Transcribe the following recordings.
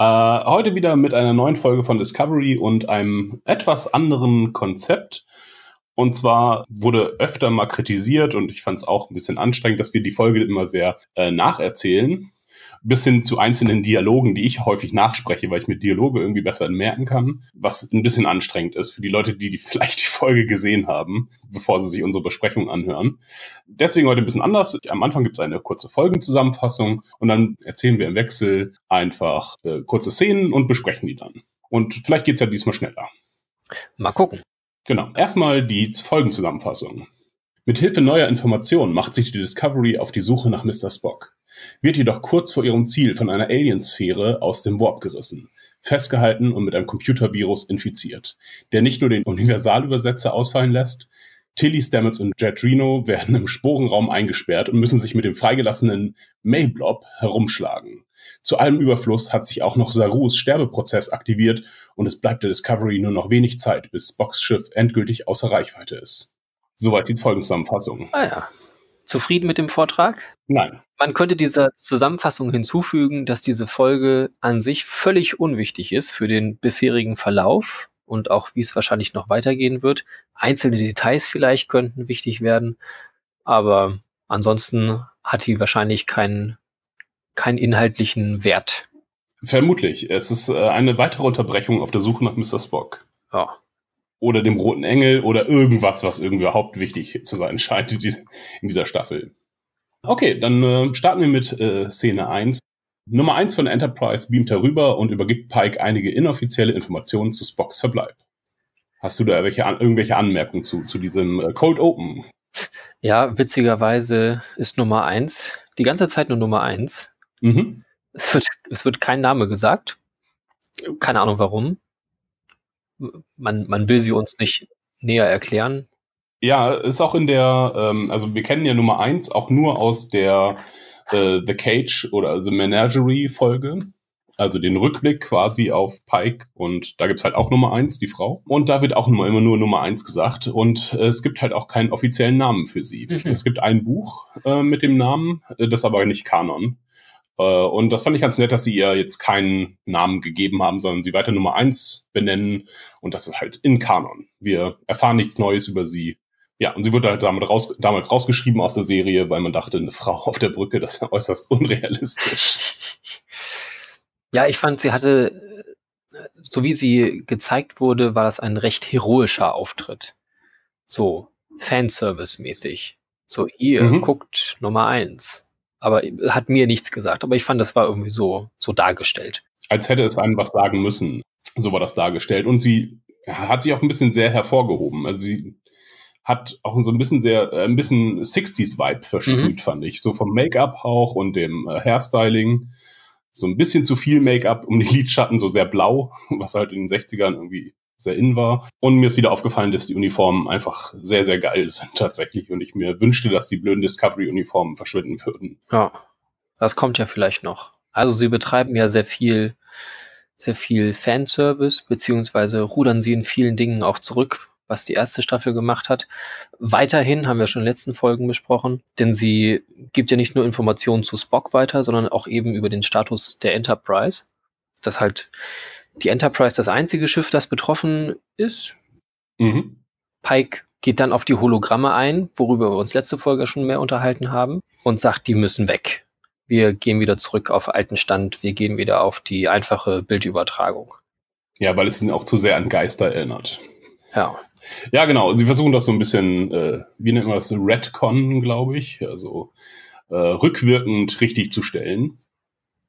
Äh, heute wieder mit einer neuen Folge von Discovery und einem etwas anderen Konzept. Und zwar wurde öfter mal kritisiert und ich fand es auch ein bisschen anstrengend, dass wir die Folge immer sehr äh, nacherzählen bis hin zu einzelnen Dialogen, die ich häufig nachspreche, weil ich mir Dialoge irgendwie besser merken kann, was ein bisschen anstrengend ist für die Leute, die, die vielleicht die Folge gesehen haben, bevor sie sich unsere Besprechung anhören. Deswegen heute ein bisschen anders. Am Anfang gibt es eine kurze Folgenzusammenfassung und dann erzählen wir im Wechsel einfach äh, kurze Szenen und besprechen die dann. Und vielleicht geht's ja diesmal schneller. Mal gucken. Genau. Erstmal die Folgenzusammenfassung. Mit Hilfe neuer Informationen macht sich die Discovery auf die Suche nach Mr. Spock wird jedoch kurz vor ihrem Ziel von einer Aliensphäre aus dem Warp gerissen, festgehalten und mit einem Computervirus infiziert, der nicht nur den Universalübersetzer ausfallen lässt, Tilly, Stamets und Jet Reno werden im Sporenraum eingesperrt und müssen sich mit dem freigelassenen Mayblob herumschlagen. Zu allem Überfluss hat sich auch noch Sarus Sterbeprozess aktiviert und es bleibt der Discovery nur noch wenig Zeit, bis Spocks Schiff endgültig außer Reichweite ist. Soweit die Folgenzusammenfassung. Ah ja. Zufrieden mit dem Vortrag? Nein. Man könnte dieser Zusammenfassung hinzufügen, dass diese Folge an sich völlig unwichtig ist für den bisherigen Verlauf und auch wie es wahrscheinlich noch weitergehen wird. Einzelne Details vielleicht könnten wichtig werden, aber ansonsten hat die wahrscheinlich keinen, keinen inhaltlichen Wert. Vermutlich. Es ist äh, eine weitere Unterbrechung auf der Suche nach Mr. Spock. Ja oder dem Roten Engel oder irgendwas, was irgendwie überhaupt wichtig zu sein scheint in dieser Staffel. Okay, dann äh, starten wir mit äh, Szene 1. Nummer 1 von Enterprise beamt herüber und übergibt Pike einige inoffizielle Informationen zu Spocks Verbleib. Hast du da welche, irgendwelche Anmerkungen zu, zu diesem äh, Cold Open? Ja, witzigerweise ist Nummer 1 die ganze Zeit nur Nummer 1. Mhm. Es, wird, es wird kein Name gesagt. Keine Ahnung warum man, man will sie uns nicht näher erklären. Ja, ist auch in der, ähm, also wir kennen ja Nummer eins auch nur aus der äh, The Cage oder The Menagerie Folge. Also den Rückblick quasi auf Pike und da gibt's halt auch Nummer eins, die Frau. Und da wird auch immer, immer nur Nummer eins gesagt und äh, es gibt halt auch keinen offiziellen Namen für sie. Mhm. Es gibt ein Buch äh, mit dem Namen, äh, das aber nicht Kanon. Äh, und das fand ich ganz nett, dass sie ihr jetzt keinen Namen gegeben haben, sondern sie weiter Nummer eins benennen. Und das ist halt in Kanon. Wir erfahren nichts Neues über sie. Ja, und sie wurde halt damit raus, damals rausgeschrieben aus der Serie, weil man dachte, eine Frau auf der Brücke, das ist ja äußerst unrealistisch. Ja, ich fand, sie hatte, so wie sie gezeigt wurde, war das ein recht heroischer Auftritt. So, Fanservice-mäßig. So, ihr mhm. guckt Nummer eins aber hat mir nichts gesagt. Aber ich fand, das war irgendwie so, so dargestellt. Als hätte es einem was sagen müssen. So war das dargestellt. Und sie hat sich auch ein bisschen sehr hervorgehoben. Also sie hat auch so ein bisschen sehr, äh, ein bisschen 60s-Vibe versprüht, mhm. fand ich. So vom Make-up auch und dem äh, Hairstyling. So ein bisschen zu viel Make-up um die Lidschatten, so sehr blau, was halt in den 60ern irgendwie sehr in war. Und mir ist wieder aufgefallen, dass die Uniformen einfach sehr, sehr geil sind tatsächlich. Und ich mir wünschte, dass die blöden Discovery-Uniformen verschwinden würden. Ja, das kommt ja vielleicht noch. Also sie betreiben ja sehr viel, sehr viel Fanservice, beziehungsweise rudern sie in vielen Dingen auch zurück, was die erste Staffel gemacht hat. Weiterhin haben wir schon in den letzten Folgen besprochen, denn sie gibt ja nicht nur Informationen zu Spock weiter, sondern auch eben über den Status der Enterprise. Das halt die Enterprise das einzige Schiff, das betroffen ist. Mhm. Pike geht dann auf die Hologramme ein, worüber wir uns letzte Folge schon mehr unterhalten haben, und sagt, die müssen weg. Wir gehen wieder zurück auf alten Stand, wir gehen wieder auf die einfache Bildübertragung. Ja, weil es ihn auch zu sehr an Geister erinnert. Ja. Ja, genau. Sie versuchen das so ein bisschen, äh, wie nennt man das, Redcon, glaube ich, also äh, rückwirkend richtig zu stellen.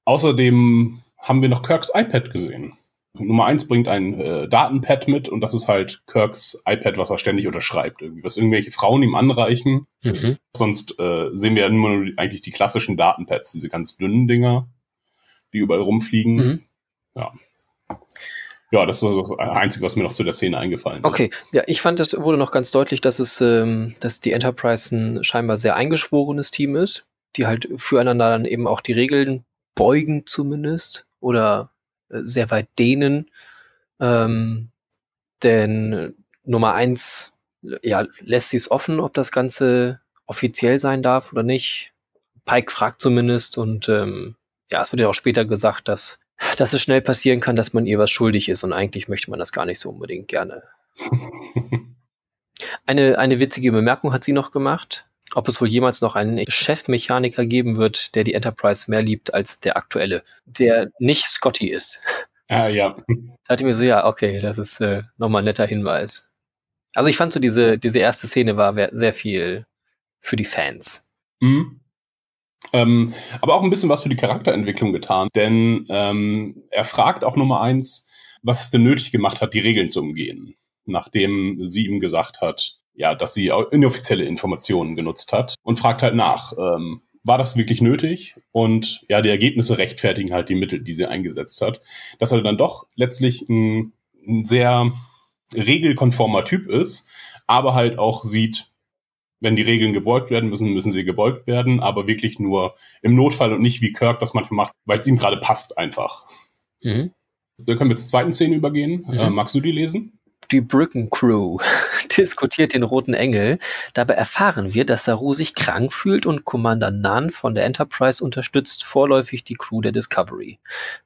Außerdem haben wir noch Kirks iPad gesehen. Nummer eins bringt ein äh, Datenpad mit und das ist halt Kirks iPad, was er ständig unterschreibt, irgendwie, was irgendwelche Frauen ihm anreichen. Mhm. Sonst äh, sehen wir ja immer nur eigentlich die klassischen Datenpads, diese ganz dünnen Dinger, die überall rumfliegen. Mhm. Ja. Ja, das ist das Einzige, was mir noch zu der Szene eingefallen ist. Okay, ja, ich fand, es wurde noch ganz deutlich, dass es, ähm, dass die Enterprise ein scheinbar sehr eingeschworenes Team ist, die halt füreinander dann eben auch die Regeln beugen zumindest oder sehr weit dehnen. Ähm, denn Nummer eins, ja, lässt sie es offen, ob das Ganze offiziell sein darf oder nicht. Pike fragt zumindest und ähm, ja, es wird ja auch später gesagt, dass dass es schnell passieren kann, dass man ihr was schuldig ist und eigentlich möchte man das gar nicht so unbedingt gerne. eine, eine witzige Bemerkung hat sie noch gemacht, ob es wohl jemals noch einen Chefmechaniker geben wird, der die Enterprise mehr liebt als der aktuelle, der nicht Scotty ist. Ah, ja. Da dachte ich mir so, ja, okay, das ist äh, nochmal ein netter Hinweis. Also ich fand so, diese, diese erste Szene war sehr viel für die Fans. Mhm. Ähm, aber auch ein bisschen was für die Charakterentwicklung getan, denn ähm, er fragt auch Nummer eins, was es denn nötig gemacht hat, die Regeln zu umgehen, nachdem sie ihm gesagt hat, ja, dass sie inoffizielle Informationen genutzt hat und fragt halt nach, ähm, war das wirklich nötig? Und ja, die Ergebnisse rechtfertigen halt die Mittel, die sie eingesetzt hat. Dass er dann doch letztlich ein, ein sehr regelkonformer Typ ist, aber halt auch sieht, wenn die Regeln gebeugt werden müssen, müssen sie gebeugt werden, aber wirklich nur im Notfall und nicht wie Kirk das manchmal macht, weil es ihm gerade passt einfach. Mhm. Dann können wir zur zweiten Szene übergehen. Mhm. Äh, magst du die lesen? Die Bricken Crew diskutiert den Roten Engel. Dabei erfahren wir, dass Saru sich krank fühlt und Commander Nan von der Enterprise unterstützt vorläufig die Crew der Discovery.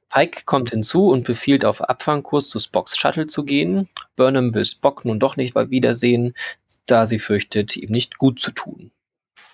Pike kommt hinzu und befiehlt auf Abfangkurs zu Spocks Shuttle zu gehen. Burnham will Spock nun doch nicht wiedersehen, da sie fürchtet, ihm nicht gut zu tun.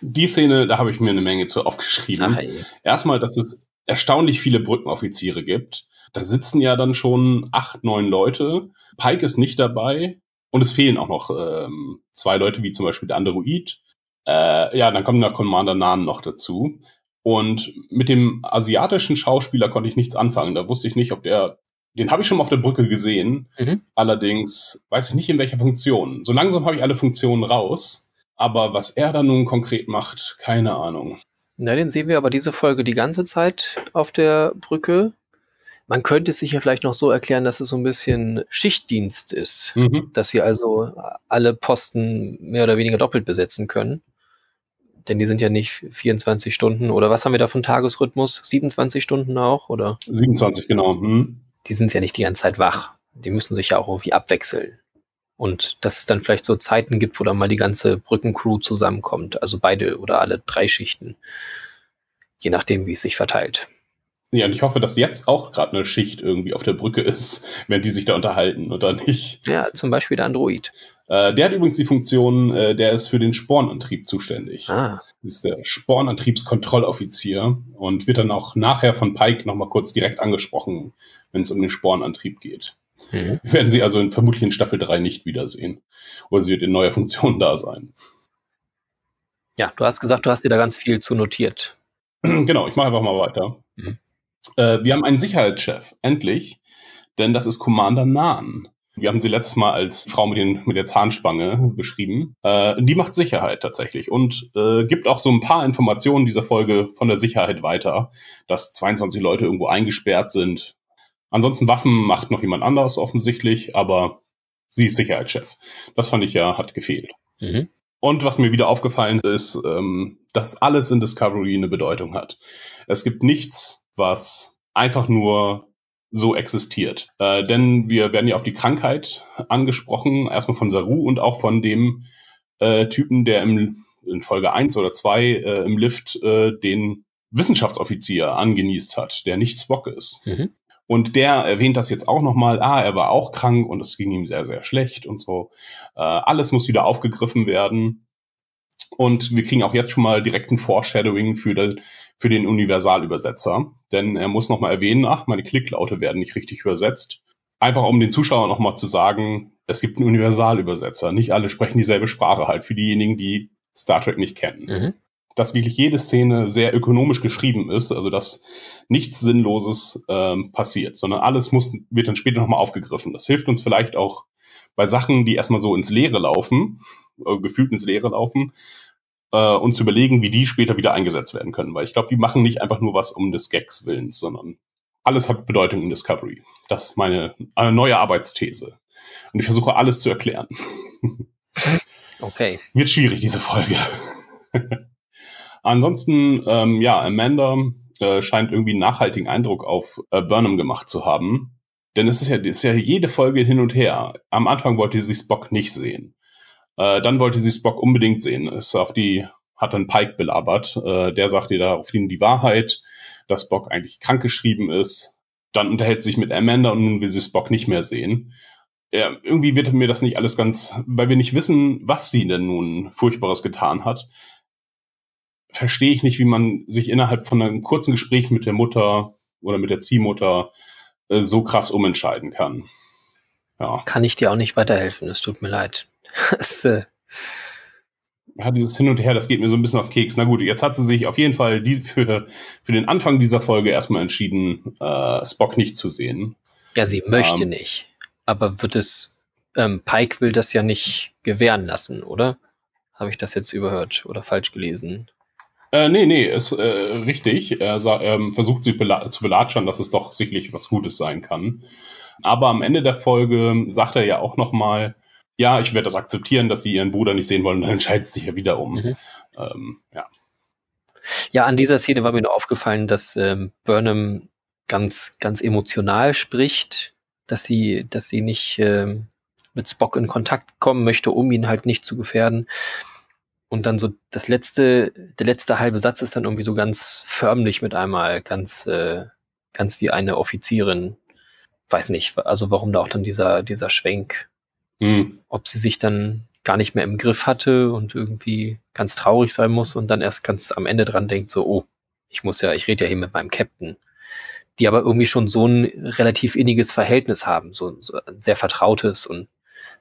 Die Szene, da habe ich mir eine Menge zu aufgeschrieben. Ach, Erstmal, dass es erstaunlich viele Brückenoffiziere gibt. Da sitzen ja dann schon acht, neun Leute. Pike ist nicht dabei. Und es fehlen auch noch ähm, zwei Leute, wie zum Beispiel der Android. Äh, ja, dann kommt der Commander Nan noch dazu. Und mit dem asiatischen Schauspieler konnte ich nichts anfangen. Da wusste ich nicht, ob der, den habe ich schon mal auf der Brücke gesehen. Mhm. Allerdings weiß ich nicht in welcher Funktion. So langsam habe ich alle Funktionen raus. Aber was er da nun konkret macht, keine Ahnung. Na, den sehen wir aber diese Folge die ganze Zeit auf der Brücke. Man könnte es sich ja vielleicht noch so erklären, dass es so ein bisschen Schichtdienst ist, mhm. dass sie also alle Posten mehr oder weniger doppelt besetzen können. Denn die sind ja nicht 24 Stunden oder was haben wir da von Tagesrhythmus? 27 Stunden auch, oder? 27, genau. Mhm. Die sind ja nicht die ganze Zeit wach. Die müssen sich ja auch irgendwie abwechseln. Und dass es dann vielleicht so Zeiten gibt, wo dann mal die ganze Brückencrew zusammenkommt. Also beide oder alle drei Schichten. Je nachdem, wie es sich verteilt. Ja, und ich hoffe, dass jetzt auch gerade eine Schicht irgendwie auf der Brücke ist, wenn die sich da unterhalten oder nicht. Ja, zum Beispiel der Android. Äh, der hat übrigens die Funktion, äh, der ist für den Spornantrieb zuständig. Ah. Das ist der Spornantriebskontrolloffizier und wird dann auch nachher von Pike nochmal kurz direkt angesprochen, wenn es um den Spornantrieb geht. Mhm. Werden sie also in, vermutlich in Staffel 3 nicht wiedersehen. Oder sie wird in neuer Funktion da sein. Ja, du hast gesagt, du hast dir da ganz viel zu notiert. genau, ich mache einfach mal weiter. Mhm. Äh, wir haben einen Sicherheitschef, endlich, denn das ist Commander Nahn. Wir haben sie letztes Mal als Frau mit, den, mit der Zahnspange beschrieben. Äh, die macht Sicherheit tatsächlich und äh, gibt auch so ein paar Informationen dieser Folge von der Sicherheit weiter, dass 22 Leute irgendwo eingesperrt sind. Ansonsten Waffen macht noch jemand anders offensichtlich, aber sie ist Sicherheitschef. Das fand ich ja, hat gefehlt. Mhm. Und was mir wieder aufgefallen ist, ähm, dass alles in Discovery eine Bedeutung hat. Es gibt nichts, was einfach nur so existiert. Äh, denn wir werden ja auf die Krankheit angesprochen, erstmal von Saru und auch von dem äh, Typen, der im, in Folge 1 oder 2 äh, im Lift äh, den Wissenschaftsoffizier angenießt hat, der nicht Spock ist. Mhm. Und der erwähnt das jetzt auch nochmal, ah, er war auch krank und es ging ihm sehr, sehr schlecht und so. Äh, alles muss wieder aufgegriffen werden. Und wir kriegen auch jetzt schon mal direkt ein Foreshadowing für, de, für den Universalübersetzer. Denn er muss nochmal erwähnen, ach, meine Klicklaute werden nicht richtig übersetzt. Einfach um den Zuschauern nochmal zu sagen, es gibt einen Universalübersetzer. Nicht alle sprechen dieselbe Sprache halt für diejenigen, die Star Trek nicht kennen. Mhm. Dass wirklich jede Szene sehr ökonomisch geschrieben ist, also dass nichts Sinnloses ähm, passiert, sondern alles muss, wird dann später nochmal aufgegriffen. Das hilft uns vielleicht auch bei Sachen, die erstmal so ins Leere laufen, äh, gefühlt ins Leere laufen, äh, und zu überlegen, wie die später wieder eingesetzt werden können. Weil ich glaube, die machen nicht einfach nur was um des Gags Willens, sondern alles hat Bedeutung in Discovery. Das ist meine eine neue Arbeitsthese. Und ich versuche alles zu erklären. Okay. Wird schwierig, diese Folge. Ansonsten, ähm, ja, Amanda äh, scheint irgendwie einen nachhaltigen Eindruck auf äh, Burnham gemacht zu haben. Denn es ist ja, es ist ja jede Folge hin und her. Am Anfang wollte sie Spock nicht sehen. Äh, dann wollte sie Spock unbedingt sehen. Ist auf die, hat dann Pike belabert. Äh, der sagt ihr daraufhin die Wahrheit, dass Spock eigentlich krankgeschrieben ist. Dann unterhält sie sich mit Amanda und nun will sie Spock nicht mehr sehen. Ja, irgendwie wird mir das nicht alles ganz, weil wir nicht wissen, was sie denn nun Furchtbares getan hat, verstehe ich nicht, wie man sich innerhalb von einem kurzen Gespräch mit der Mutter oder mit der Ziehmutter äh, so krass umentscheiden kann. Ja. Kann ich dir auch nicht weiterhelfen, es tut mir leid. Das, äh, ja, dieses Hin und Her, das geht mir so ein bisschen auf Keks. Na gut, jetzt hat sie sich auf jeden Fall die, für, für den Anfang dieser Folge erstmal entschieden, äh, Spock nicht zu sehen. ja, sie möchte Ähm. nicht. Aber wird es, ähm, Pike will das ja nicht gewähren lassen, oder? Habe ich das jetzt überhört oder falsch gelesen? Äh, nee, nee, ist äh, richtig. Er ähm, versucht sie bela zu belatschern, dass es doch sicherlich was Gutes sein kann. Aber am Ende der Folge sagt er ja auch noch mal, ja, ich werde das akzeptieren, dass sie ihren Bruder nicht sehen wollen, dann entscheidet sie sich ja wieder um. Mhm. Ähm, ja. Ja, an dieser Szene war mir nur aufgefallen, dass ähm, Burnham ganz, ganz emotional spricht, dass sie, dass sie nicht ähm, mit Spock in Kontakt kommen möchte, um ihn halt nicht zu gefährden. Und dann so das letzte, der letzte halbe Satz ist dann irgendwie so ganz förmlich mit einmal, ganz, äh, ganz wie eine Offizierin. Weiß nicht, also warum da auch dann dieser, dieser Schwenk Hm. ob sie sich dann gar nicht mehr im Griff hatte und irgendwie ganz traurig sein muss und dann erst ganz am Ende dran denkt, so, oh, ich muss ja, ich rede ja hier mit meinem Captain. Die aber irgendwie schon so ein relativ inniges Verhältnis haben, so, so ein sehr vertrautes und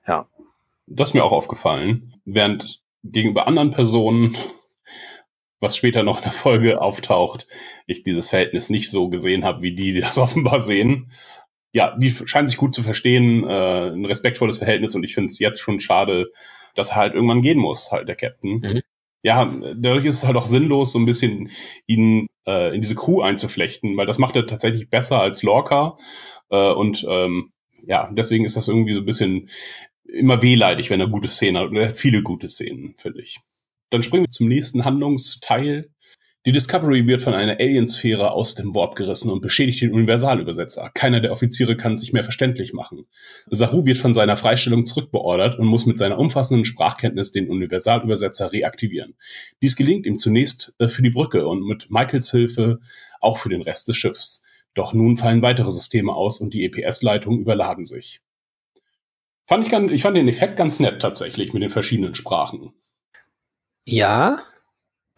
ja. Das ist mir auch aufgefallen. Während gegenüber anderen Personen, was später noch in der Folge auftaucht, ich dieses Verhältnis nicht so gesehen habe, wie die, die das offenbar sehen. Ja, die scheinen sich gut zu verstehen, äh, ein respektvolles Verhältnis und ich finde es jetzt schon schade, dass er halt irgendwann gehen muss, halt der Captain. Mhm. Ja, dadurch ist es halt auch sinnlos, so ein bisschen ihn äh, in diese Crew einzuflechten, weil das macht er tatsächlich besser als Lorca. Äh, und ähm, ja, deswegen ist das irgendwie so ein bisschen immer wehleidig, wenn er gute Szenen hat. Und er hat viele gute Szenen, finde ich. Dann springen wir zum nächsten Handlungsteil. Die Discovery wird von einer Aliensphäre aus dem Warp gerissen und beschädigt den Universalübersetzer. Keiner der Offiziere kann sich mehr verständlich machen. Saru wird von seiner Freistellung zurückbeordert und muss mit seiner umfassenden Sprachkenntnis den Universalübersetzer reaktivieren. Dies gelingt ihm zunächst äh, für die Brücke und mit Michaels Hilfe auch für den Rest des Schiffs. Doch nun fallen weitere Systeme aus und die EPS-Leitungen überladen sich. Fand ich, ganz, ich fand den Effekt ganz nett tatsächlich mit den verschiedenen Sprachen. Ja,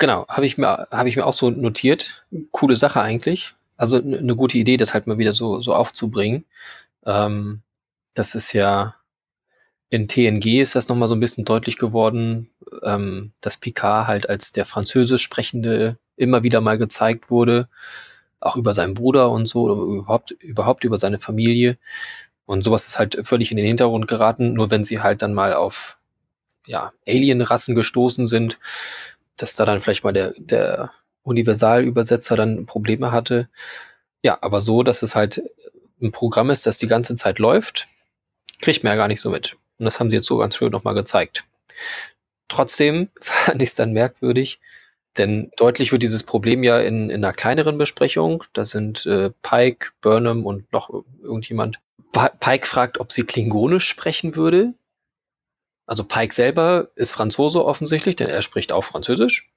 genau, habe ich mir, ich mir auch so notiert. Coole Sache eigentlich. Also eine gute Idee, das halt mal wieder so, so aufzubringen. Ähm, das ist ja in TNG ist das nochmal so ein bisschen deutlich geworden, ähm, dass Picard halt als der französisch Sprechende immer wieder mal gezeigt wurde, auch über seinen Bruder und so, oder überhaupt, überhaupt über seine Familie. Und sowas ist halt völlig in den Hintergrund geraten, nur wenn sie halt dann mal auf ja, Alien-Rassen gestoßen sind, dass da dann vielleicht mal der, der Universalübersetzer dann Probleme hatte. Ja, aber so, dass es halt ein Programm ist, das die ganze Zeit läuft, kriegt man ja gar nicht so mit. Und das haben sie jetzt so ganz schön nochmal gezeigt. Trotzdem fand ich es dann merkwürdig, denn deutlich wird dieses Problem ja in, in einer kleineren Besprechung. Da sind äh, Pike, Burnham und noch irgendjemand. Pike fragt, ob sie Klingonisch sprechen würde. Also Pike selber ist Franzose offensichtlich, denn er spricht auch Französisch.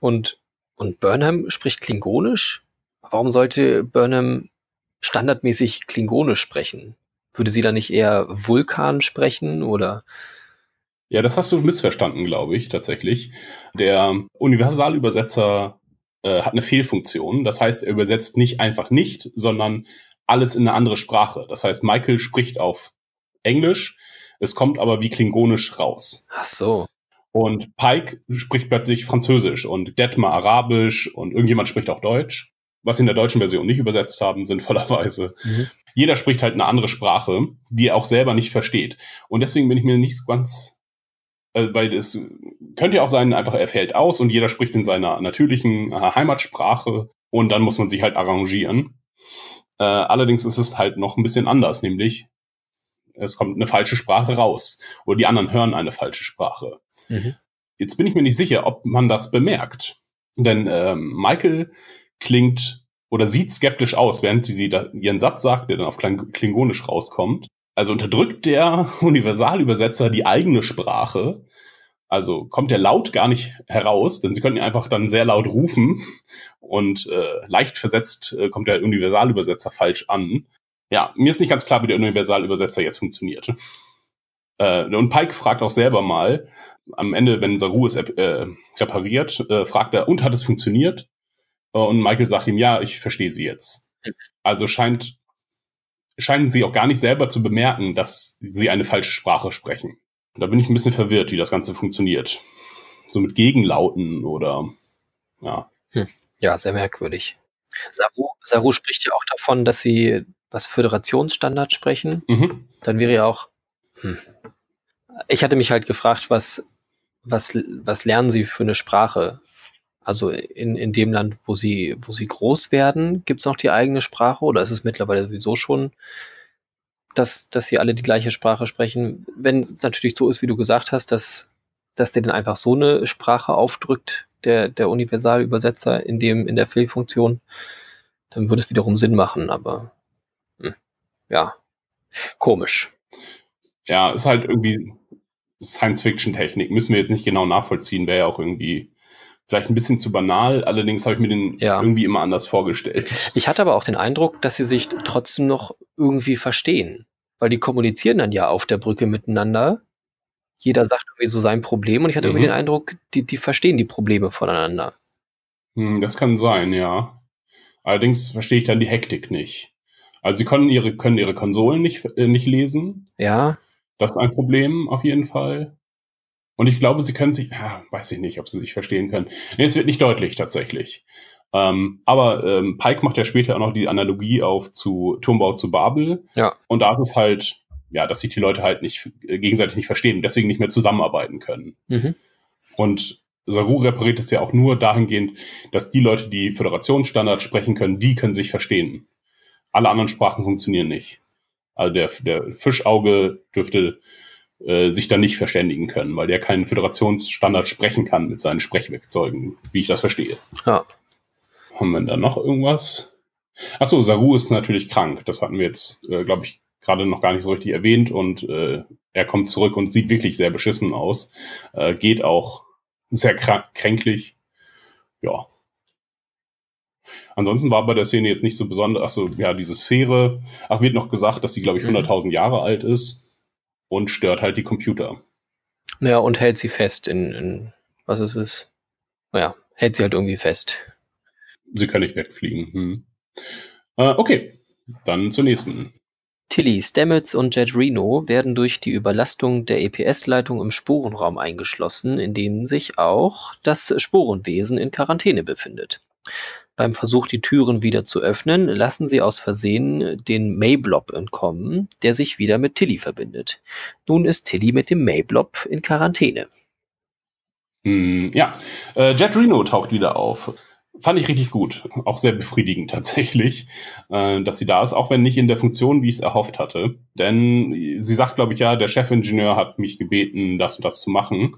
Und, und Burnham spricht Klingonisch. Warum sollte Burnham standardmäßig Klingonisch sprechen? Würde sie da nicht eher Vulkan sprechen oder? Ja, das hast du missverstanden, glaube ich, tatsächlich. Der Universalübersetzer äh, hat eine Fehlfunktion. Das heißt, er übersetzt nicht einfach nicht, sondern alles in eine andere Sprache. Das heißt, Michael spricht auf Englisch, es kommt aber wie Klingonisch raus. Ach so. Und Pike spricht plötzlich Französisch und Detmar Arabisch und irgendjemand spricht auch Deutsch. Was sie in der deutschen Version nicht übersetzt haben, sinnvollerweise. Mhm. Jeder spricht halt eine andere Sprache, die er auch selber nicht versteht. Und deswegen bin ich mir nicht ganz, äh, weil es könnte ja auch sein, einfach er fällt aus und jeder spricht in seiner natürlichen äh, Heimatsprache und dann muss man sich halt arrangieren. Äh, allerdings ist es halt noch ein bisschen anders, nämlich es kommt eine falsche Sprache raus oder die anderen hören eine falsche Sprache. Mhm. Jetzt bin ich mir nicht sicher, ob man das bemerkt. Denn ähm, Michael klingt oder sieht skeptisch aus, während sie ihren Satz sagt, der dann auf Kling Klingonisch rauskommt. Also unterdrückt der Universalübersetzer die eigene Sprache. Also kommt der Laut gar nicht heraus, denn sie könnten einfach dann sehr laut rufen und äh, leicht versetzt äh, kommt der Universalübersetzer falsch an. Ja, mir ist nicht ganz klar, wie der Universalübersetzer jetzt funktioniert. Äh, und Pike fragt auch selber mal, am Ende, wenn Saru es äh, repariert, äh, fragt er, und hat es funktioniert? Und Michael sagt ihm, ja, ich verstehe sie jetzt. Also scheint, scheinen sie auch gar nicht selber zu bemerken, dass sie eine falsche Sprache sprechen. Da bin ich ein bisschen verwirrt, wie das Ganze funktioniert. So mit Gegenlauten oder, ja. Hm. Ja, sehr merkwürdig. Saru, Saru spricht ja auch davon, dass sie was Föderationsstandard sprechen. Mhm. Dann wäre ja auch, hm. ich hatte mich halt gefragt, was, was, was lernen sie für eine Sprache? Also in, in dem Land, wo sie, wo sie groß werden, gibt es noch die eigene Sprache oder ist es mittlerweile sowieso schon, dass, dass sie alle die gleiche Sprache sprechen? Wenn es natürlich so ist, wie du gesagt hast, dass, dass der dann einfach so eine Sprache aufdrückt, der, der Universalübersetzer in dem, in der Fehlfunktion, dann würde es wiederum Sinn machen, aber ja, komisch. Ja, ist halt irgendwie Science-Fiction-Technik. Müssen wir jetzt nicht genau nachvollziehen, wäre ja auch irgendwie vielleicht ein bisschen zu banal. Allerdings habe ich mir den Ja. irgendwie immer anders vorgestellt. Ich hatte aber auch den Eindruck, dass sie sich trotzdem noch irgendwie verstehen. Weil die kommunizieren dann ja auf der Brücke miteinander. Jeder sagt irgendwie so sein Problem und ich hatte Mhm. irgendwie den Eindruck, die, die verstehen die Probleme voneinander. Hm, das kann sein, ja. Allerdings verstehe ich dann die Hektik nicht. Also sie können ihre, können ihre Konsolen nicht, äh, nicht lesen. Ja, Das ist ein Problem auf jeden Fall. Und ich glaube, sie können sich, ja, weiß ich nicht, ob sie sich verstehen können. Nee, es wird nicht deutlich tatsächlich. Ähm, aber ähm, Pike macht ja später auch noch die Analogie auf zu Turmbau zu Babel. Ja. Und da ist es halt, ja, dass sich die Leute halt nicht äh, gegenseitig nicht verstehen und deswegen nicht mehr zusammenarbeiten können. mhm. Und Saru repariert es ja auch nur dahingehend, dass die Leute, die Föderationsstandard sprechen können, die können sich verstehen. Alle anderen Sprachen funktionieren nicht. Also der, der Fischauge dürfte äh, sich dann nicht verständigen können, weil der keinen Föderationsstandard sprechen kann mit seinen Sprechwerkzeugen, wie ich das verstehe. ja. Haben wir da noch irgendwas? Achso, Saru ist natürlich krank. Das hatten wir jetzt, äh, glaube ich, gerade noch gar nicht so richtig erwähnt. Und äh, er kommt zurück und sieht wirklich sehr beschissen aus. Äh, geht auch sehr krank, kränklich. Ja. Ansonsten war bei der Szene jetzt nicht so besonders. Achso, ja, diese Sphäre. Ach, wird noch gesagt, dass sie, glaube ich, Mhm. 100.000 Jahre alt ist und stört halt die Computer. Naja, und hält sie fest in, in was ist es? Naja, hält sie halt irgendwie fest. Sie können nicht wegfliegen. Hm. Äh, okay, dann zur nächsten. Tilly, Stamets und Jet Reno werden durch die Überlastung der EPS-Leitung im Sporenraum eingeschlossen, in dem sich auch das Sporenwesen in Quarantäne befindet. Beim Versuch, die Türen wieder zu öffnen, lassen sie aus Versehen den Mayblob entkommen, der sich wieder mit Tilly verbindet. Nun ist Tilly mit dem Mayblob in Quarantäne. Hm, ja, äh, Jet Reno taucht wieder auf. Fand ich richtig gut. Auch sehr befriedigend tatsächlich, äh, dass sie da ist, auch wenn nicht in der Funktion, wie ich es erhofft hatte. Denn sie sagt, glaube ich, ja, der Chefingenieur hat mich gebeten, das und das zu machen.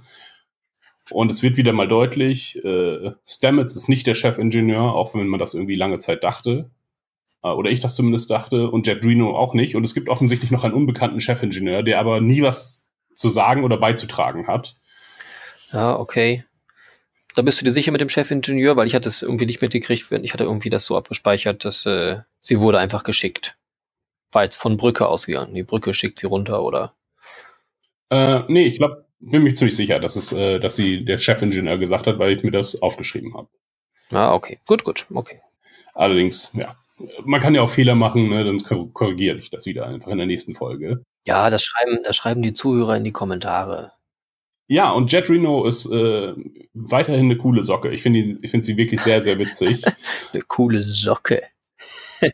Und es wird wieder mal deutlich, äh, Stamets ist nicht der Chefingenieur, auch wenn man das irgendwie lange Zeit dachte. Äh, oder ich das zumindest dachte. Und Jet Reno auch nicht. Und es gibt offensichtlich noch einen unbekannten Chefingenieur, der aber nie was zu sagen oder beizutragen hat. Ja, okay. Da bist du dir sicher mit dem Chefingenieur, weil ich hatte es irgendwie nicht mitgekriegt. Ich hatte irgendwie das so abgespeichert, dass äh, sie wurde einfach geschickt. War jetzt von Brücke ausgegangen. Die Brücke schickt sie runter, oder? Äh, nee, ich glaube, bin mir ziemlich sicher, dass es, äh, dass sie der Chefingenieur gesagt hat, weil ich mir das aufgeschrieben habe. Ah, okay. Gut, gut. Okay. Allerdings, ja, man kann ja auch Fehler machen, ne, dann kor- korrigiere ich das wieder einfach in der nächsten Folge. Ja, das schreiben, das schreiben die Zuhörer in die Kommentare. Ja, und Jet Reno ist äh, weiterhin eine coole Socke. Ich finde ich finde sie wirklich sehr, sehr witzig. Eine coole Socke.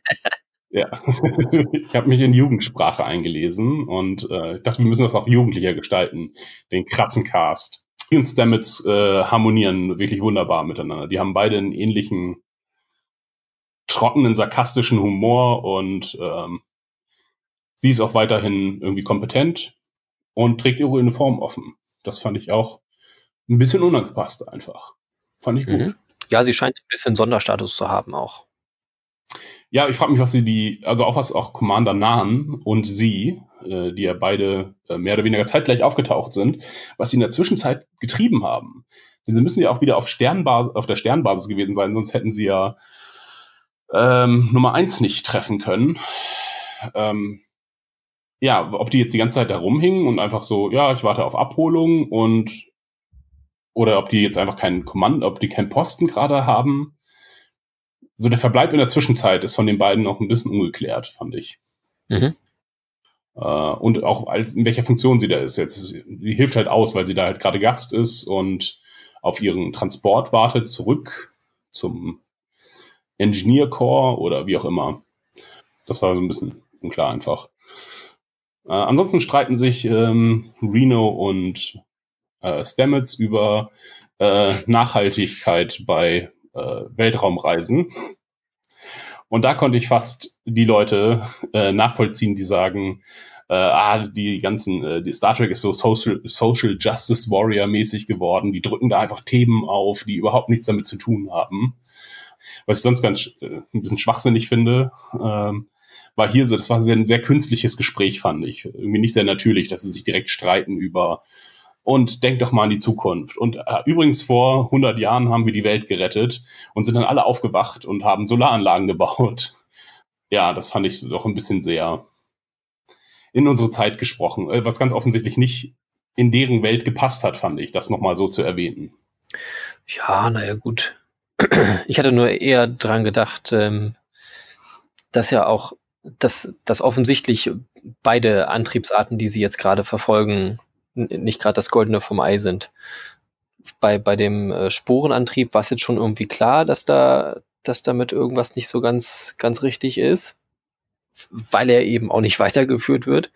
ja, ich habe mich in Jugendsprache eingelesen und äh, ich dachte, wir müssen das auch jugendlicher gestalten, den krassen Cast. Die und Stamets äh, harmonieren wirklich wunderbar miteinander. Die haben beide einen ähnlichen trockenen, sarkastischen Humor und ähm, sie ist auch weiterhin irgendwie kompetent und trägt ihre Uniform offen. Das fand ich auch ein bisschen unangepasst einfach. Fand ich gut. Mhm. Ja, sie scheint ein bisschen Sonderstatus zu haben auch. Ja, ich frage mich, was sie die, also auch was auch Commander Nahen und sie, äh, die ja beide äh, mehr oder weniger zeitgleich aufgetaucht sind, was sie in der Zwischenzeit getrieben haben. Denn sie müssen ja auch wieder auf Sternbasis, auf der Sternbasis gewesen sein, sonst hätten sie ja ähm, Nummer eins nicht treffen können. Ähm, ja, ob die jetzt die ganze Zeit da rumhingen und einfach so, ja, ich warte auf Abholung und oder ob die jetzt einfach keinen Kommando, ob die keinen Posten gerade haben so der Verbleib in der Zwischenzeit ist von den beiden noch ein bisschen ungeklärt, fand ich. Mhm. Äh, und auch als, in welcher Funktion sie da ist jetzt. Sie hilft halt aus, weil sie da halt gerade Gast ist und auf ihren Transport wartet, zurück zum Engineer Core oder wie auch immer. Das war so ein bisschen unklar einfach. Äh, ansonsten streiten sich ähm, Reno und äh, Stamets über äh, Nachhaltigkeit bei äh, Weltraumreisen. Und da konnte ich fast die Leute äh, nachvollziehen, die sagen, äh, ah, die ganzen, äh, die Star Trek ist so Social, Social Justice Warrior mäßig geworden. Die drücken da einfach Themen auf, die überhaupt nichts damit zu tun haben. Was ich sonst ganz äh, ein bisschen schwachsinnig finde, ähm, war hier so, das war ein sehr künstliches Gespräch, fand ich. Irgendwie nicht sehr natürlich, dass sie sich direkt streiten über und denk doch mal an die Zukunft. Und äh, übrigens vor 100 Jahren haben wir die Welt gerettet und sind dann alle aufgewacht und haben Solaranlagen gebaut. Ja, das fand ich doch ein bisschen sehr in unsere Zeit gesprochen, äh, was ganz offensichtlich nicht in deren Welt gepasst hat, fand ich, das nochmal so zu erwähnen. Ja, naja, gut. Ich hatte nur eher dran gedacht, ähm, dass ja auch, dass, dass offensichtlich beide Antriebsarten, die sie jetzt gerade verfolgen, nicht gerade das Goldene vom Ei sind. Bei, bei dem äh, Sporenantrieb war es jetzt schon irgendwie klar, dass da, dass damit irgendwas nicht so ganz, ganz richtig ist, weil er eben auch nicht weitergeführt wird.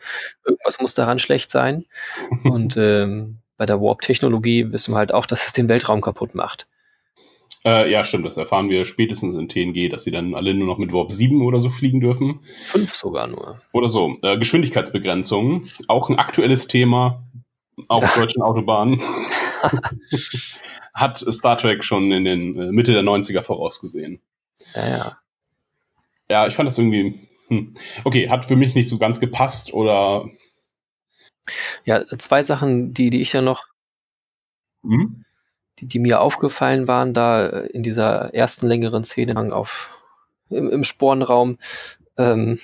Irgendwas muss daran schlecht sein. Und ähm, bei der Warp-Technologie wissen wir halt auch, dass es den Weltraum kaputt macht. Äh, ja, stimmt, das erfahren wir spätestens in TNG, dass sie dann alle nur noch mit Warp 7 oder so fliegen dürfen. Fünf sogar nur. Oder so. Äh, Geschwindigkeitsbegrenzung, auch ein aktuelles Thema auf deutschen Autobahnen. Hat Star Trek schon in den äh, Mitte der 90er vorausgesehen. Ja, ja. Ja, ich fand das irgendwie. Hm. Okay, hat für mich nicht so ganz gepasst oder. Ja, zwei Sachen, die, die ich ja noch. Mhm. Die, die mir aufgefallen waren, da in dieser ersten längeren Szene auf, im, im Sporenraum. Ähm,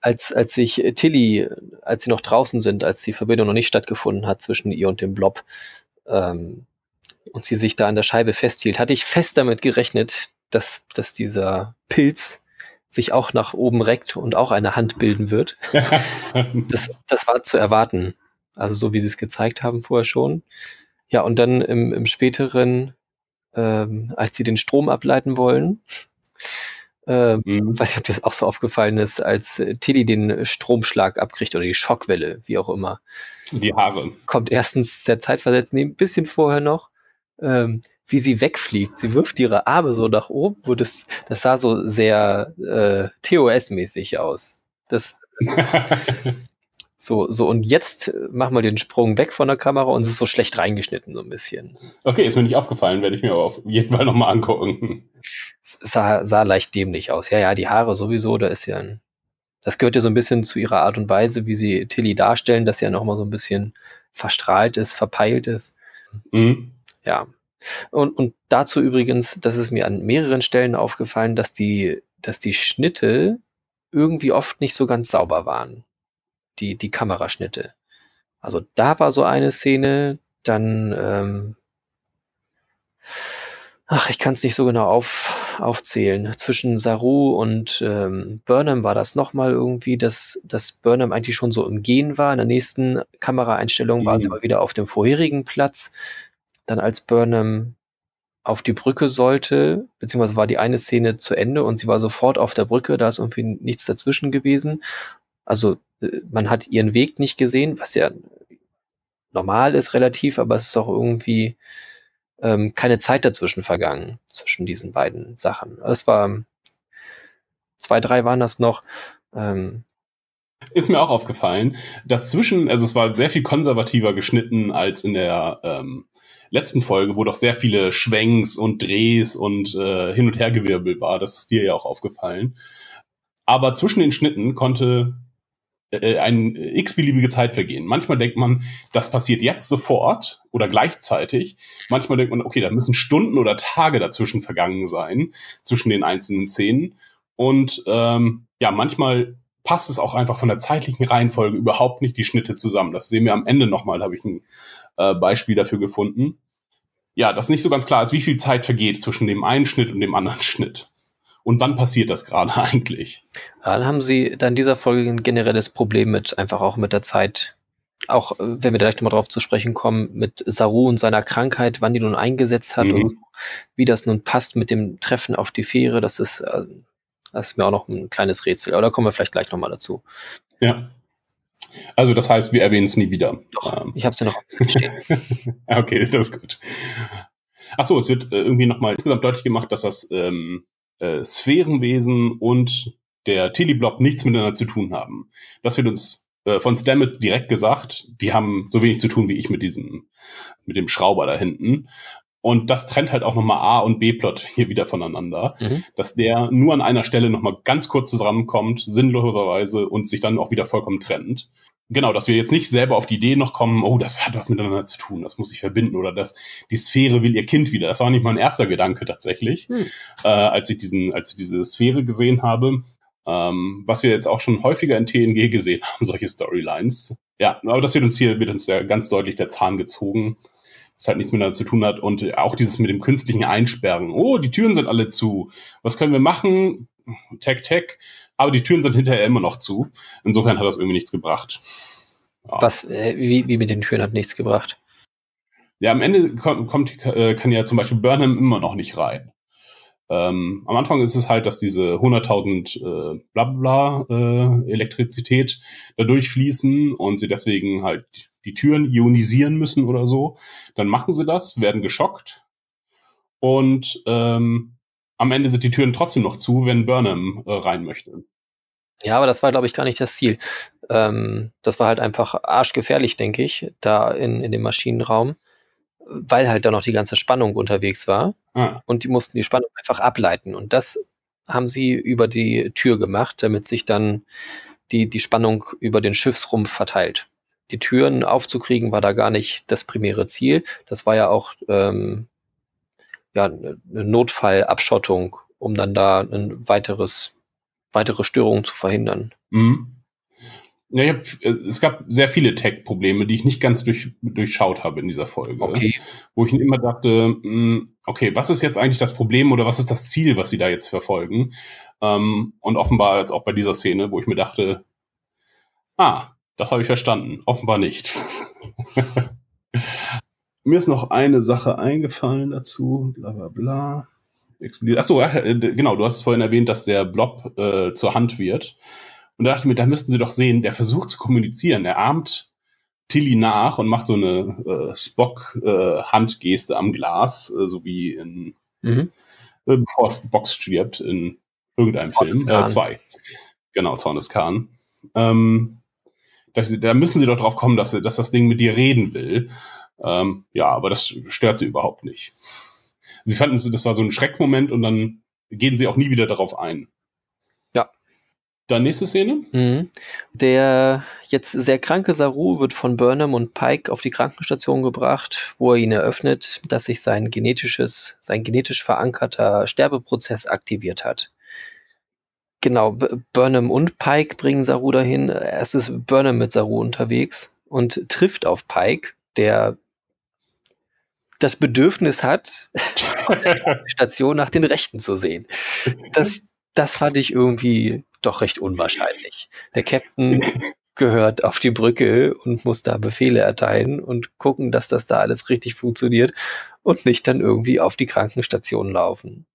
als, als sich Tilly, als sie noch draußen sind, als die Verbindung noch nicht stattgefunden hat zwischen ihr und dem Blob, ähm, und sie sich da an der Scheibe festhielt, hatte ich fest damit gerechnet, dass, dass dieser Pilz sich auch nach oben reckt und auch eine Hand bilden wird. das, das war zu erwarten. Also so wie sie es gezeigt haben vorher schon. Ja, und dann im, im späteren, ähm, als sie den Strom ableiten wollen, ähm, mhm. Weiß nicht, ob dir das auch so aufgefallen ist, als äh, Tilly den Stromschlag abkriegt oder die Schockwelle, wie auch immer. Die Haare. Kommt erstens sehr zeitversetzt, ein bisschen vorher noch, ähm, wie sie wegfliegt. Sie wirft ihre Arme so nach oben, wo das, das sah so sehr äh, TOS-mäßig aus. Das, So, so, und jetzt machen wir den Sprung weg von der Kamera und es ist so schlecht reingeschnitten, so ein bisschen. Okay, ist mir nicht aufgefallen, werde ich mir aber auf jeden Fall nochmal angucken. Es sah, sah leicht dämlich aus. Ja, ja, die Haare sowieso, da ist ja ein, das gehört ja so ein bisschen zu ihrer Art und Weise, wie sie Tilly darstellen, dass sie ja nochmal so ein bisschen verstrahlt ist, verpeilt ist. Mhm. Ja. Und, und dazu übrigens, das ist mir an mehreren Stellen aufgefallen, dass die, dass die Schnitte irgendwie oft nicht so ganz sauber waren die, die Kameraschnitte. Also da war so eine Szene, dann, ähm, ach, ich kann es nicht so genau auf, aufzählen. Zwischen Saru und ähm, Burnham war das nochmal irgendwie, dass, dass Burnham eigentlich schon so im Gehen war. In der nächsten Kameraeinstellung mhm. war sie mhm. aber wieder auf dem vorherigen Platz. Dann als Burnham auf die Brücke sollte, beziehungsweise war die eine Szene zu Ende und sie war sofort auf der Brücke, da ist irgendwie nichts dazwischen gewesen. Also äh, man hat ihren Weg nicht gesehen, was ja normal ist relativ, aber es ist auch irgendwie ähm, keine Zeit dazwischen vergangen, zwischen diesen beiden Sachen. Es war, zwei, drei waren das noch. Ähm, ist mir auch aufgefallen, dass zwischen, also es war sehr viel konservativer geschnitten als in der ähm, letzten Folge, wo doch sehr viele Schwenks und Drehs und äh, hin und her gewirbelt war. Das ist dir ja auch aufgefallen. Aber zwischen den Schnitten konnte äh, ein x-beliebige Zeit vergehen. Manchmal denkt man, das passiert jetzt sofort oder gleichzeitig. Manchmal denkt man, okay, da müssen Stunden oder Tage dazwischen vergangen sein, zwischen den einzelnen Szenen. Und ähm, ja, manchmal passt es auch einfach von der zeitlichen Reihenfolge überhaupt nicht die Schnitte zusammen. Das sehen wir am Ende nochmal, habe ich ein äh, Beispiel dafür gefunden. Ja, das nicht so ganz klar ist, wie viel Zeit vergeht zwischen dem einen Schnitt und dem anderen Schnitt. Und wann passiert das gerade eigentlich? Dann haben Sie dann in dieser Folge ein generelles Problem mit, einfach auch mit der Zeit. Auch äh, wenn wir gleich nochmal drauf zu sprechen kommen, mit Saru und seiner Krankheit, wann die nun eingesetzt hat mhm. und wie das nun passt mit dem Treffen auf die Fähre, das ist, äh, das ist mir auch noch ein kleines Rätsel. Aber da kommen wir vielleicht gleich nochmal dazu. Ja. Also das heißt, wir erwähnen es nie wieder. Doch, ähm. ich habe es ja noch stehen. okay, das ist gut. Achso, es wird äh, irgendwie nochmal insgesamt deutlich gemacht, dass das ähm, äh, Sphärenwesen und der Teleblob nichts miteinander zu tun haben. Das wird uns äh, von Stamets direkt gesagt. Die haben so wenig zu tun wie ich mit diesem, mit dem Schrauber da hinten. Und das trennt halt auch nochmal A und B-Plot hier wieder voneinander, mhm. dass der nur an einer Stelle nochmal ganz kurz zusammenkommt, sinnloserweise, und sich dann auch wieder vollkommen trennt genau, dass wir jetzt nicht selber auf die Idee noch kommen, oh, das hat was miteinander zu tun, das muss ich verbinden oder dass die Sphäre will ihr Kind wieder. Das war nicht mein erster Gedanke tatsächlich, hm. äh, als ich diesen, als ich diese Sphäre gesehen habe. Ähm, was wir jetzt auch schon häufiger in TNG gesehen haben, solche Storylines. Ja, aber das wird uns hier, wird uns ja ganz deutlich der Zahn gezogen. Das halt nichts miteinander zu tun hat. Und auch dieses mit dem künstlichen Einsperren. Oh, die Türen sind alle zu. Was können wir machen? Tech, Tech aber die Türen sind hinterher immer noch zu. Insofern hat das irgendwie nichts gebracht. Ja. Was, äh, wie, wie mit den Türen hat nichts gebracht? Ja, am Ende kommt, kommt äh, kann ja zum Beispiel Burnham immer noch nicht rein. Ähm, am Anfang ist es halt, dass diese 100.000 äh, Blabla äh, Elektrizität da durchfließen und sie deswegen halt die Türen ionisieren müssen oder so. Dann machen sie das, werden geschockt und ähm, am Ende sind die Türen trotzdem noch zu, wenn Burnham äh, rein möchte. Ja, aber das war, glaube ich, gar nicht das Ziel. Ähm, das war halt einfach arschgefährlich, denke ich, da in, in dem Maschinenraum, weil halt da noch die ganze Spannung unterwegs war. Ah. Und die mussten die Spannung einfach ableiten. Und das haben sie über die Tür gemacht, damit sich dann die, die Spannung über den Schiffsrumpf verteilt. Die Türen aufzukriegen war da gar nicht das primäre Ziel. Das war ja auch ähm, ja, eine Notfallabschottung, um dann da ein weiteres, weitere Störungen zu verhindern. Mhm. Ja, hab, es gab sehr viele Tech-Probleme, die ich nicht ganz durch, durchschaut habe in dieser Folge. Okay. Wo ich immer dachte, hm, okay, was ist jetzt eigentlich das Problem oder was ist das Ziel, was sie da jetzt verfolgen? Ähm, und offenbar jetzt auch bei dieser Szene, wo ich mir dachte, ah, das habe ich verstanden. Offenbar nicht. Mir ist noch eine Sache eingefallen dazu, bla bla bla. Explodiert. Achso, äh, genau, du hast vorhin erwähnt, dass der Blob äh, zur Hand wird. Und da dachte ich mir, da müssten sie doch sehen, der versucht zu kommunizieren. Er ahmt Tilly nach und macht so eine äh, Spock-Handgeste äh, am Glas, äh, so wie in mhm. äh, bevor Box stirbt in irgendeinem Zorn Film. Äh, zwei. Genau, Zorn des Khan. Ähm, da, da müssen sie doch drauf kommen, dass, dass das Ding mit dir reden will. Ähm, ja, aber das stört sie überhaupt nicht. Sie fanden, das war so ein Schreckmoment und dann gehen sie auch nie wieder darauf ein. Ja. Dann nächste Szene. Mhm. Der jetzt sehr kranke Saru wird von Burnham und Pike auf die Krankenstation gebracht, wo er ihn eröffnet, dass sich sein genetisches, sein genetisch verankerter Sterbeprozess aktiviert hat. Genau, Burnham und Pike bringen Saru dahin. Erst ist Burnham mit Saru unterwegs und trifft auf Pike, der das Bedürfnis hat, Station nach den Rechten zu sehen. Das, das fand ich irgendwie doch recht unwahrscheinlich. Der Captain gehört auf die Brücke und muss da Befehle erteilen und gucken, dass das da alles richtig funktioniert und nicht dann irgendwie auf die Krankenstation laufen.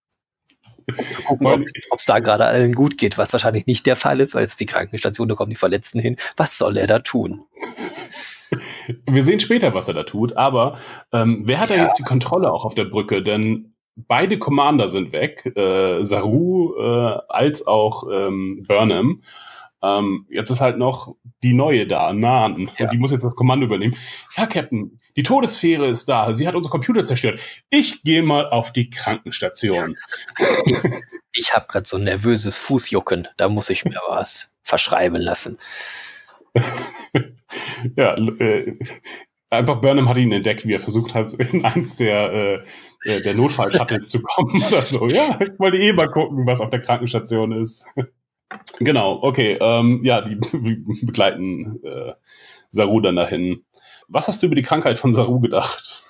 Zu gucken, ob es da gerade allen gut geht, was wahrscheinlich nicht der Fall ist, weil es die Krankenstation, da kommen die Verletzten hin. Was soll er da tun? Wir sehen später, was er da tut, aber ähm, wer hat ja. da jetzt die Kontrolle auch auf der Brücke? Denn beide Commander sind weg, äh, Saru äh, als auch ähm, Burnham. Ähm, jetzt ist halt noch die neue da, Nan. Ja. Und die muss jetzt das Kommando übernehmen. Ja, Captain, die Todessphäre ist da. Sie hat unsere Computer zerstört. Ich gehe mal auf die Krankenstation. Ich habe gerade so ein nervöses Fußjucken. Da muss ich mir was verschreiben lassen. ja, äh, einfach Burnham hat ihn entdeckt, wie er versucht hat, in eins der, äh, äh, der Notfall-Shuttles zu kommen oder so. Ja, ich wollte eh mal gucken, was auf der Krankenstation ist. genau, okay. Ähm, ja, die begleiten äh, Saru dann dahin. Was hast du über die Krankheit von Saru gedacht?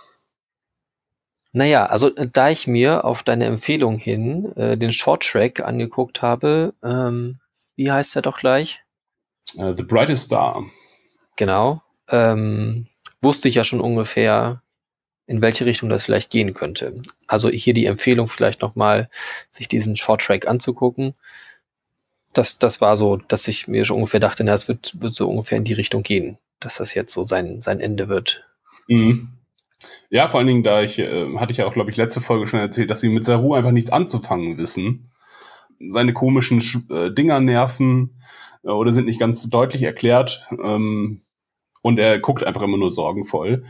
Naja, also äh, da ich mir auf deine Empfehlung hin äh, den Short-Track angeguckt habe, ähm, wie heißt der doch gleich? Uh, The Brightest Star. Genau. Ähm, wusste ich ja schon ungefähr, in welche Richtung das vielleicht gehen könnte. Also hier die Empfehlung vielleicht nochmal, sich diesen Short-Track anzugucken. Das, das war so, dass ich mir schon ungefähr dachte, na, es wird, wird so ungefähr in die Richtung gehen, dass das jetzt so sein, sein Ende wird. Mhm. Ja, vor allen Dingen, da ich, äh, hatte ich ja auch, glaube ich, letzte Folge schon erzählt, dass sie mit Saru einfach nichts anzufangen wissen. Seine komischen Sch äh, Dinger nerven äh, oder sind nicht ganz deutlich erklärt. Ähm, und er guckt einfach immer nur sorgenvoll.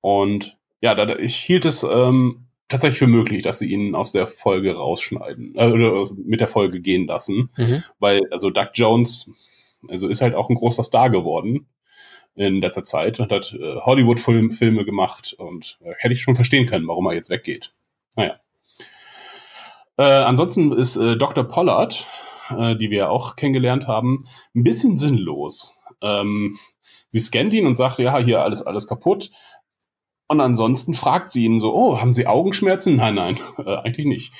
Und ja, da, ich hielt es ähm, tatsächlich für möglich, dass sie ihn aus der Folge rausschneiden äh, oder mit der Folge gehen lassen. Mhm. Weil, also Doug Jones, also ist halt auch ein großer Star geworden in letzter Zeit und hat äh, Hollywood-Filme gemacht und äh, hätte ich schon verstehen können, warum er jetzt weggeht. Naja. Äh, ansonsten ist äh, Dr. Pollard, äh, die wir auch kennengelernt haben, ein bisschen sinnlos. Ähm, sie scannt ihn und sagt, ja, hier alles, alles kaputt. Und ansonsten fragt sie ihn so, oh, haben Sie Augenschmerzen? Nein, nein, äh, eigentlich nicht.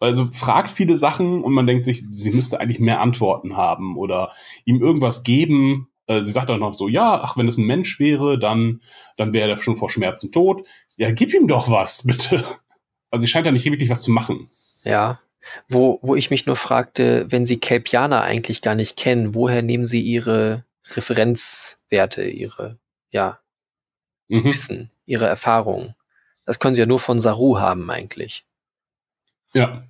Also fragt viele Sachen und man denkt sich, sie müsste eigentlich mehr Antworten haben oder ihm irgendwas geben. Äh, sie sagt dann noch so, ja, ach, wenn es ein Mensch wäre, dann, dann wäre er schon vor Schmerzen tot. Ja, gib ihm doch was, bitte. Also sie scheint ja nicht wirklich was zu machen. Ja. Wo, wo ich mich nur fragte, wenn Sie Kelpianer eigentlich gar nicht kennen, woher nehmen Sie Ihre Referenzwerte, Ihre, ja, Mhm. Wissen, Ihre Erfahrungen? Das können Sie ja nur von Saru haben eigentlich. Ja.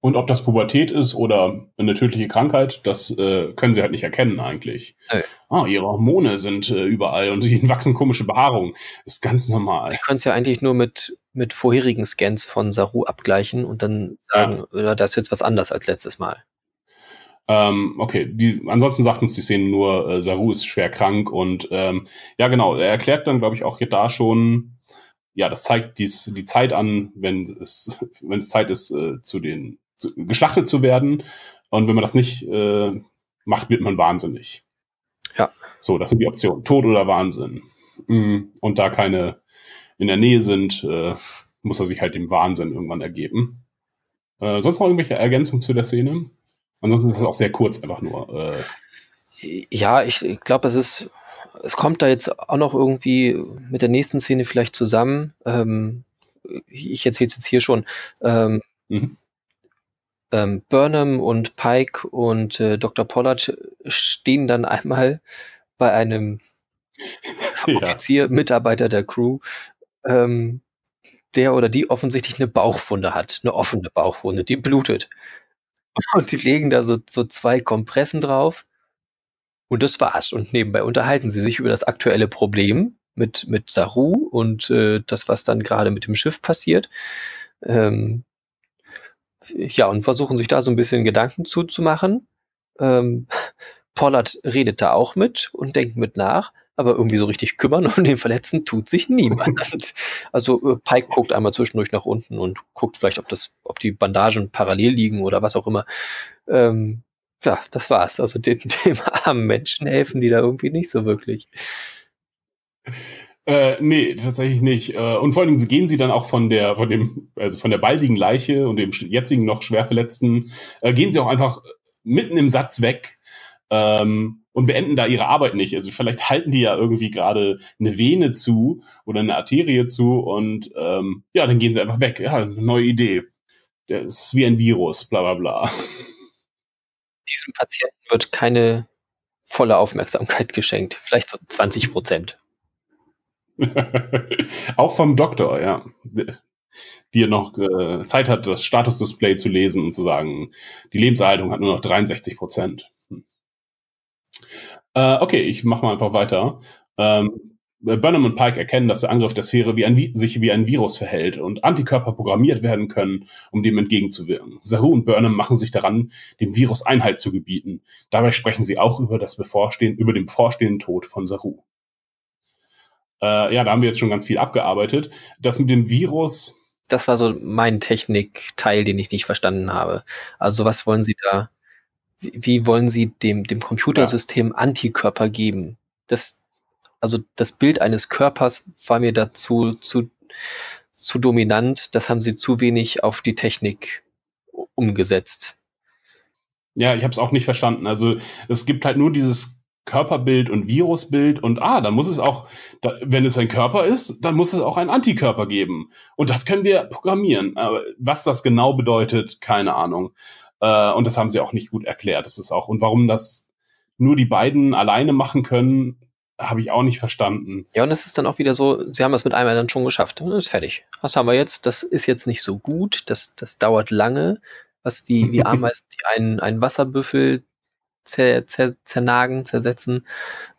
Und ob das Pubertät ist oder eine tödliche Krankheit, das äh, können sie halt nicht erkennen eigentlich. Ah, ihre Hormone sind äh, überall und ihnen wachsen komische Behaarungen. Das ist ganz normal. Sie können es ja eigentlich nur mit, mit vorherigen Scans von Saru abgleichen und dann sagen, ja. das ist jetzt was anders als letztes Mal. Ähm, okay, die, ansonsten sagt uns die Szene nur, äh, Saru ist schwer krank und ähm, ja genau, er erklärt dann, glaube ich, auch da schon, ja, das zeigt dies, die Zeit an, wenn es, wenn es Zeit ist, äh, zu den zu, geschlachtet zu werden. Und wenn man das nicht äh, macht, wird man wahnsinnig. Ja. So, das sind die Optionen. Tod oder Wahnsinn. Mm, Und da keine in der Nähe sind, äh, muss er sich halt dem Wahnsinn irgendwann ergeben. Äh, sonst noch irgendwelche Ergänzungen zu der Szene? Ansonsten ist es auch sehr kurz, einfach nur. Äh, Ja, ich glaube, es ist, es kommt da jetzt auch noch irgendwie mit der nächsten Szene vielleicht zusammen. Ähm, ich erzähle es jetzt hier schon. Ähm, mhm. ähm, Burnham und Pike und äh, Dr. Pollard stehen dann einmal bei einem Ja. Offizier, Mitarbeiter der Crew, ähm, der oder die offensichtlich eine Bauchwunde hat, eine offene Bauchwunde, die blutet. Und die legen da so, so zwei Kompressen drauf. Und das war's. Und nebenbei unterhalten sie sich über das aktuelle Problem mit, mit Saru und äh, das, was dann gerade mit dem Schiff passiert. Ähm, ja, und versuchen sich da so ein bisschen Gedanken zuzumachen. Ähm, Pollard redet da auch mit und denkt mit nach, aber irgendwie so richtig kümmern um den Verletzten tut sich niemand. also äh, Pike guckt einmal zwischendurch nach unten und guckt vielleicht, ob das, ob die Bandagen parallel liegen oder was auch immer. Ähm, ja, das war's. Also dem, dem armen Menschen helfen die da irgendwie nicht so wirklich. Äh, nee, tatsächlich nicht. Äh, und vor allen Dingen gehen sie dann auch von der, von dem, also von der baldigen Leiche und dem jetzigen noch schwer Verletzten, äh, gehen sie auch einfach mitten im Satz weg ähm, und beenden da ihre Arbeit nicht. Also vielleicht halten die ja irgendwie gerade eine Vene zu oder eine Arterie zu und ähm, ja, dann gehen sie einfach weg. Ja, eine neue Idee. Das ist wie ein Virus, bla bla bla. Diesem Patienten wird keine volle Aufmerksamkeit geschenkt. Vielleicht so 20 Prozent. auch vom Doktor, ja. die noch äh, Zeit hat, das Statusdisplay zu lesen und zu sagen, die Lebenserhaltung hat nur noch 63 Prozent. Äh, okay, ich mache mal einfach weiter. Ähm, Burnham und Pike erkennen, dass der Angriff der Sphäre wie ein, sich wie ein Virus verhält und Antikörper programmiert werden können, um dem entgegenzuwirken. Saru und Burnham machen sich daran, dem Virus Einhalt zu gebieten. Dabei sprechen sie auch über das bevorstehen, über den bevorstehenden Tod von Saru. Äh, ja, da haben wir jetzt schon ganz viel abgearbeitet. Das mit dem Virus. Das war so mein Technikteil, den ich nicht verstanden habe. Also was wollen Sie da? Wie, wollen Sie dem, dem Computersystem ja. Antikörper geben? Das, also das Bild eines Körpers war mir dazu zu, zu dominant. Das haben sie zu wenig auf die Technik umgesetzt. Ja, ich habe es auch nicht verstanden. Also es gibt halt nur dieses Körperbild und Virusbild und ah, dann muss es auch, da, wenn es ein Körper ist, dann muss es auch einen Antikörper geben. Und das können wir programmieren. Aber was das genau bedeutet, keine Ahnung. Äh, und das haben sie auch nicht gut erklärt. Das ist auch, und warum das nur die beiden alleine machen können, habe ich auch nicht verstanden. Ja, und es ist dann auch wieder so, sie haben es mit einmal dann schon geschafft. Das ist fertig. Was haben wir jetzt? Das ist jetzt nicht so gut. Das, das dauert lange. Was wie, wie Ameisen, die einen, einen Wasserbüffel zer, zer, zernagen, zersetzen.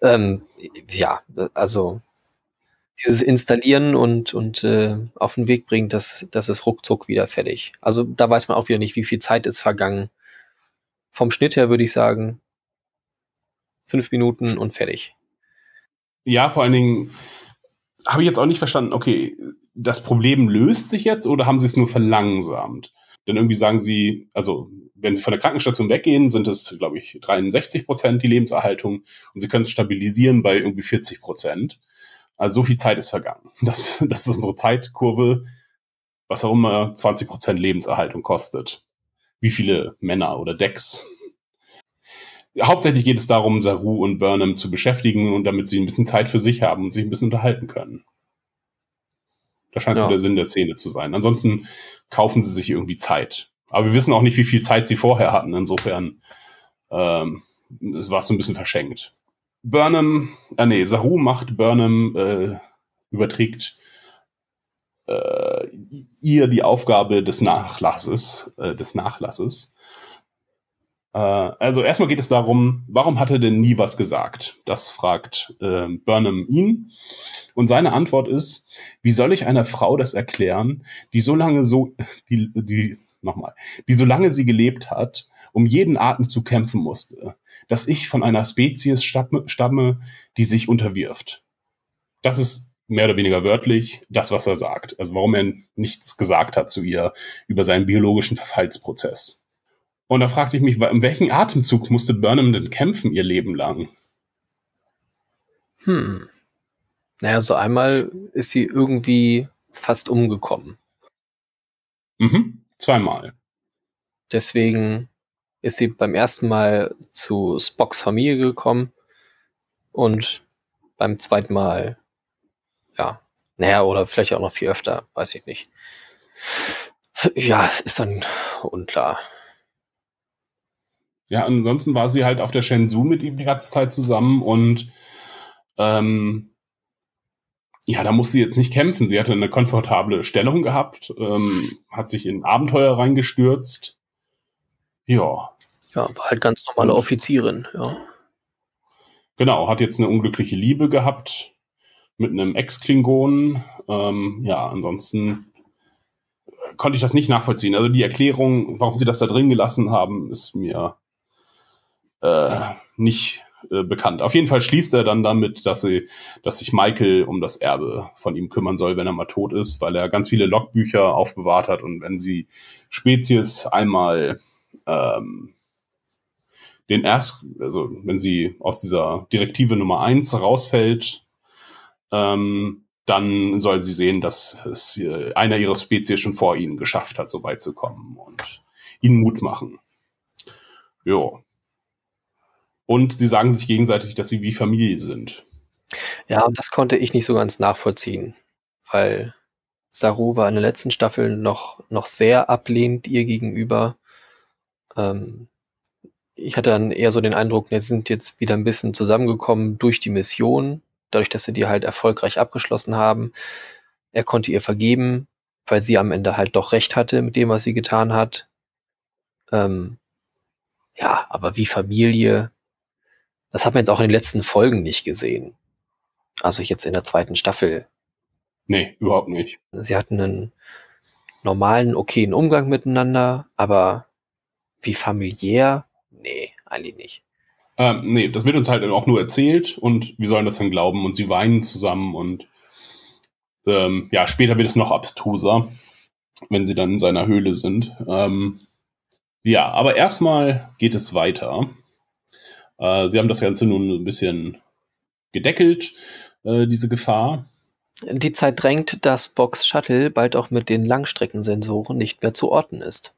Ähm, ja, also dieses Installieren und, und äh, auf den Weg bringen, das, das ist ruckzuck wieder fertig. Also da weiß man auch wieder nicht, wie viel Zeit ist vergangen. Vom Schnitt her würde ich sagen, fünf Minuten und fertig. Ja, vor allen Dingen habe ich jetzt auch nicht verstanden, okay, das Problem löst sich jetzt oder haben sie es nur verlangsamt? Denn irgendwie sagen sie, also wenn sie von der Krankenstation weggehen, sind es, glaube ich, 63 Prozent die Lebenserhaltung und sie können es stabilisieren bei irgendwie 40 Prozent. Also so viel Zeit ist vergangen. Das, das ist unsere Zeitkurve, was auch immer 20 Prozent Lebenserhaltung kostet. Wie viele Männer oder Decks hauptsächlich geht es darum, Saru und Burnham zu beschäftigen und damit sie ein bisschen Zeit für sich haben und sich ein bisschen unterhalten können. Das scheint ja. so der Sinn der Szene zu sein. Ansonsten kaufen sie sich irgendwie Zeit. Aber wir wissen auch nicht, wie viel Zeit sie vorher hatten. Insofern ähm, es war so ein bisschen verschenkt. Burnham, äh, nee, Saru macht Burnham, äh, überträgt äh, ihr die Aufgabe des Nachlasses, äh, des Nachlasses äh, also erstmal geht es darum, warum hat er denn nie was gesagt? Das fragt äh, Burnham ihn. Und seine Antwort ist, wie soll ich einer Frau das erklären, die so lange so, die, die, nochmal, die so lange sie gelebt hat, um jeden Atem zu kämpfen musste, dass ich von einer Spezies stamme, stamme die sich unterwirft. Das ist mehr oder weniger wörtlich das, was er sagt. Also warum er nichts gesagt hat zu ihr über seinen biologischen Verfallsprozess. Und da fragte ich mich, in welchem Atemzug musste Burnham denn kämpfen ihr Leben lang? Hm. Naja, so einmal ist sie irgendwie fast umgekommen. Mhm, zweimal. Deswegen ist sie beim ersten Mal zu Spocks Familie gekommen und beim zweiten Mal, ja, naja, oder vielleicht auch noch viel öfter, weiß ich nicht. Ja, es ist dann unklar. Ja, ansonsten war sie halt auf der Shenzhou mit ihm die ganze Zeit zusammen und ähm, ja, da musste sie jetzt nicht kämpfen. Sie hatte eine komfortable Stellung gehabt, ähm, hat sich in Abenteuer reingestürzt. Ja. Ja, war halt ganz normale Offizierin, ja. Genau, hat jetzt eine unglückliche Liebe gehabt mit einem Ex-Klingonen. Ähm, ja, ansonsten konnte ich das nicht nachvollziehen. Also die Erklärung, warum sie das da drin gelassen haben, ist mir äh, nicht äh, bekannt. Auf jeden Fall schließt er dann damit, dass, sie, dass sich Michael um das Erbe von ihm kümmern soll, wenn er mal tot ist, weil er ganz viele Logbücher aufbewahrt hat und wenn sie Spezies einmal ähm, den erst, also wenn sie aus dieser Direktive Nummer eins rausfällt, ähm, dann soll sie sehen, dass es äh, einer ihrer Spezies schon vor ihnen geschafft hat, so weit zu kommen und ihnen Mut machen. Jo. Und sie sagen sich gegenseitig, dass sie wie Familie sind. Ja, das konnte ich nicht so ganz nachvollziehen, weil Saru war in der letzten Staffel noch, noch sehr ablehnend ihr gegenüber. Ähm, ich hatte dann eher so den Eindruck, wir sind jetzt wieder ein bisschen zusammengekommen durch die Mission, dadurch, dass sie die halt erfolgreich abgeschlossen haben. Er konnte ihr vergeben weil sie am Ende halt doch recht hatte mit dem, was sie getan hat. Ähm, ja, aber wie Familie, das hat man jetzt auch in den letzten Folgen nicht gesehen. Also jetzt in der zweiten Staffel. Nee, überhaupt nicht. Sie hatten einen normalen, okayen Umgang miteinander, aber wie familiär? Nee, eigentlich nicht. Ähm, nee, das wird uns halt auch nur erzählt und wir sollen das dann glauben und sie weinen zusammen und ähm, ja, später wird es noch abstruser, wenn sie dann in seiner Höhle sind. Ähm, ja, aber erstmal geht es weiter. Äh, sie haben das Ganze nun ein bisschen gedeckelt, äh, diese Gefahr. Die Zeit drängt, dass Box Shuttle bald auch mit den Langstreckensensoren nicht mehr zu orten ist.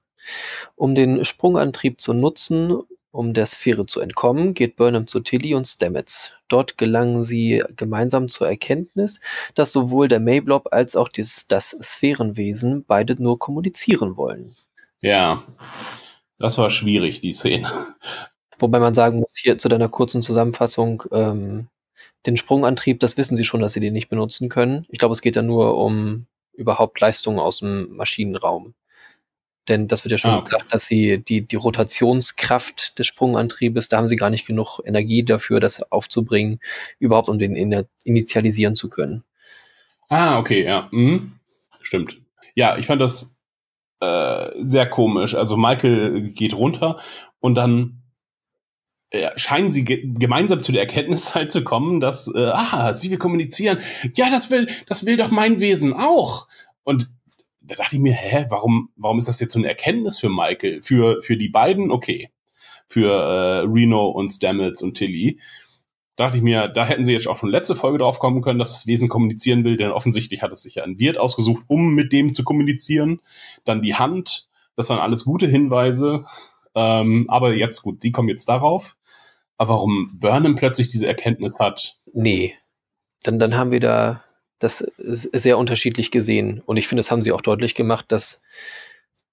Um den Sprungantrieb zu nutzen, um der Sphäre zu entkommen, geht Burnham zu Tilly und Stamets. Dort gelangen sie gemeinsam zur Erkenntnis, dass sowohl der Mayblob als auch dieses, das Sphärenwesen beide nur kommunizieren wollen. Ja, das war schwierig, die Szene. Wobei man sagen muss, hier zu deiner kurzen Zusammenfassung, ähm, den Sprungantrieb, das wissen sie schon, dass sie den nicht benutzen können. Ich glaube, es geht da nur um überhaupt Leistungen aus dem Maschinenraum. Denn das wird ja schon ah, okay. gesagt, dass sie die, die Rotationskraft des Sprungantriebes, da haben sie gar nicht genug Energie dafür, das aufzubringen, überhaupt um den initialisieren zu können. Ah, okay, ja. Mhm. Stimmt. Ja, ich fand das äh, sehr komisch. Also Michael geht runter und dann äh, scheinen sie ge gemeinsam zu der Erkenntnis halt zu kommen, dass, äh, ah, sie will kommunizieren. Ja, das will, das will doch mein Wesen auch. Und da dachte ich mir, hä, warum, warum ist das jetzt so eine Erkenntnis für Michael? Für, für die beiden, okay. Für äh, Reno und Stamets und Tilly. Da dachte ich mir, da hätten sie jetzt auch schon letzte Folge drauf kommen können, dass das Wesen kommunizieren will, denn offensichtlich hat es sich ja ein Wirt ausgesucht, um mit dem zu kommunizieren. Dann die Hand, das waren alles gute Hinweise. Ähm, aber jetzt gut, die kommen jetzt darauf. Aber warum Burnham plötzlich diese Erkenntnis hat? Nee. Dann, dann haben wir da das sehr unterschiedlich gesehen. Und ich finde, das haben sie auch deutlich gemacht, dass,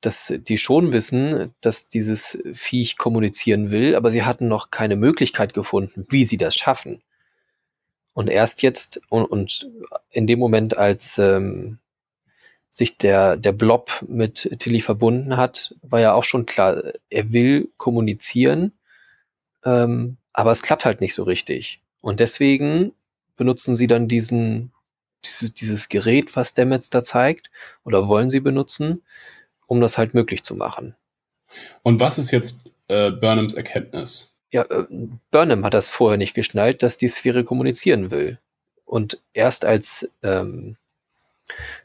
dass die schon wissen, dass dieses Viech kommunizieren will, aber sie hatten noch keine Möglichkeit gefunden, wie sie das schaffen. Und erst jetzt und, und in dem Moment, als ähm, sich der, der Blob mit Tilly verbunden hat, war ja auch schon klar, er will kommunizieren, ähm, aber es klappt halt nicht so richtig. Und deswegen benutzen sie dann diesen, dieses, dieses Gerät, was Stamets da zeigt, oder wollen sie benutzen, um das halt möglich zu machen. Und was ist jetzt äh, Burnhams Erkenntnis? Ja, äh, Burnham hat das vorher nicht geschnallt, dass die Sphäre kommunizieren will. Und erst als ähm,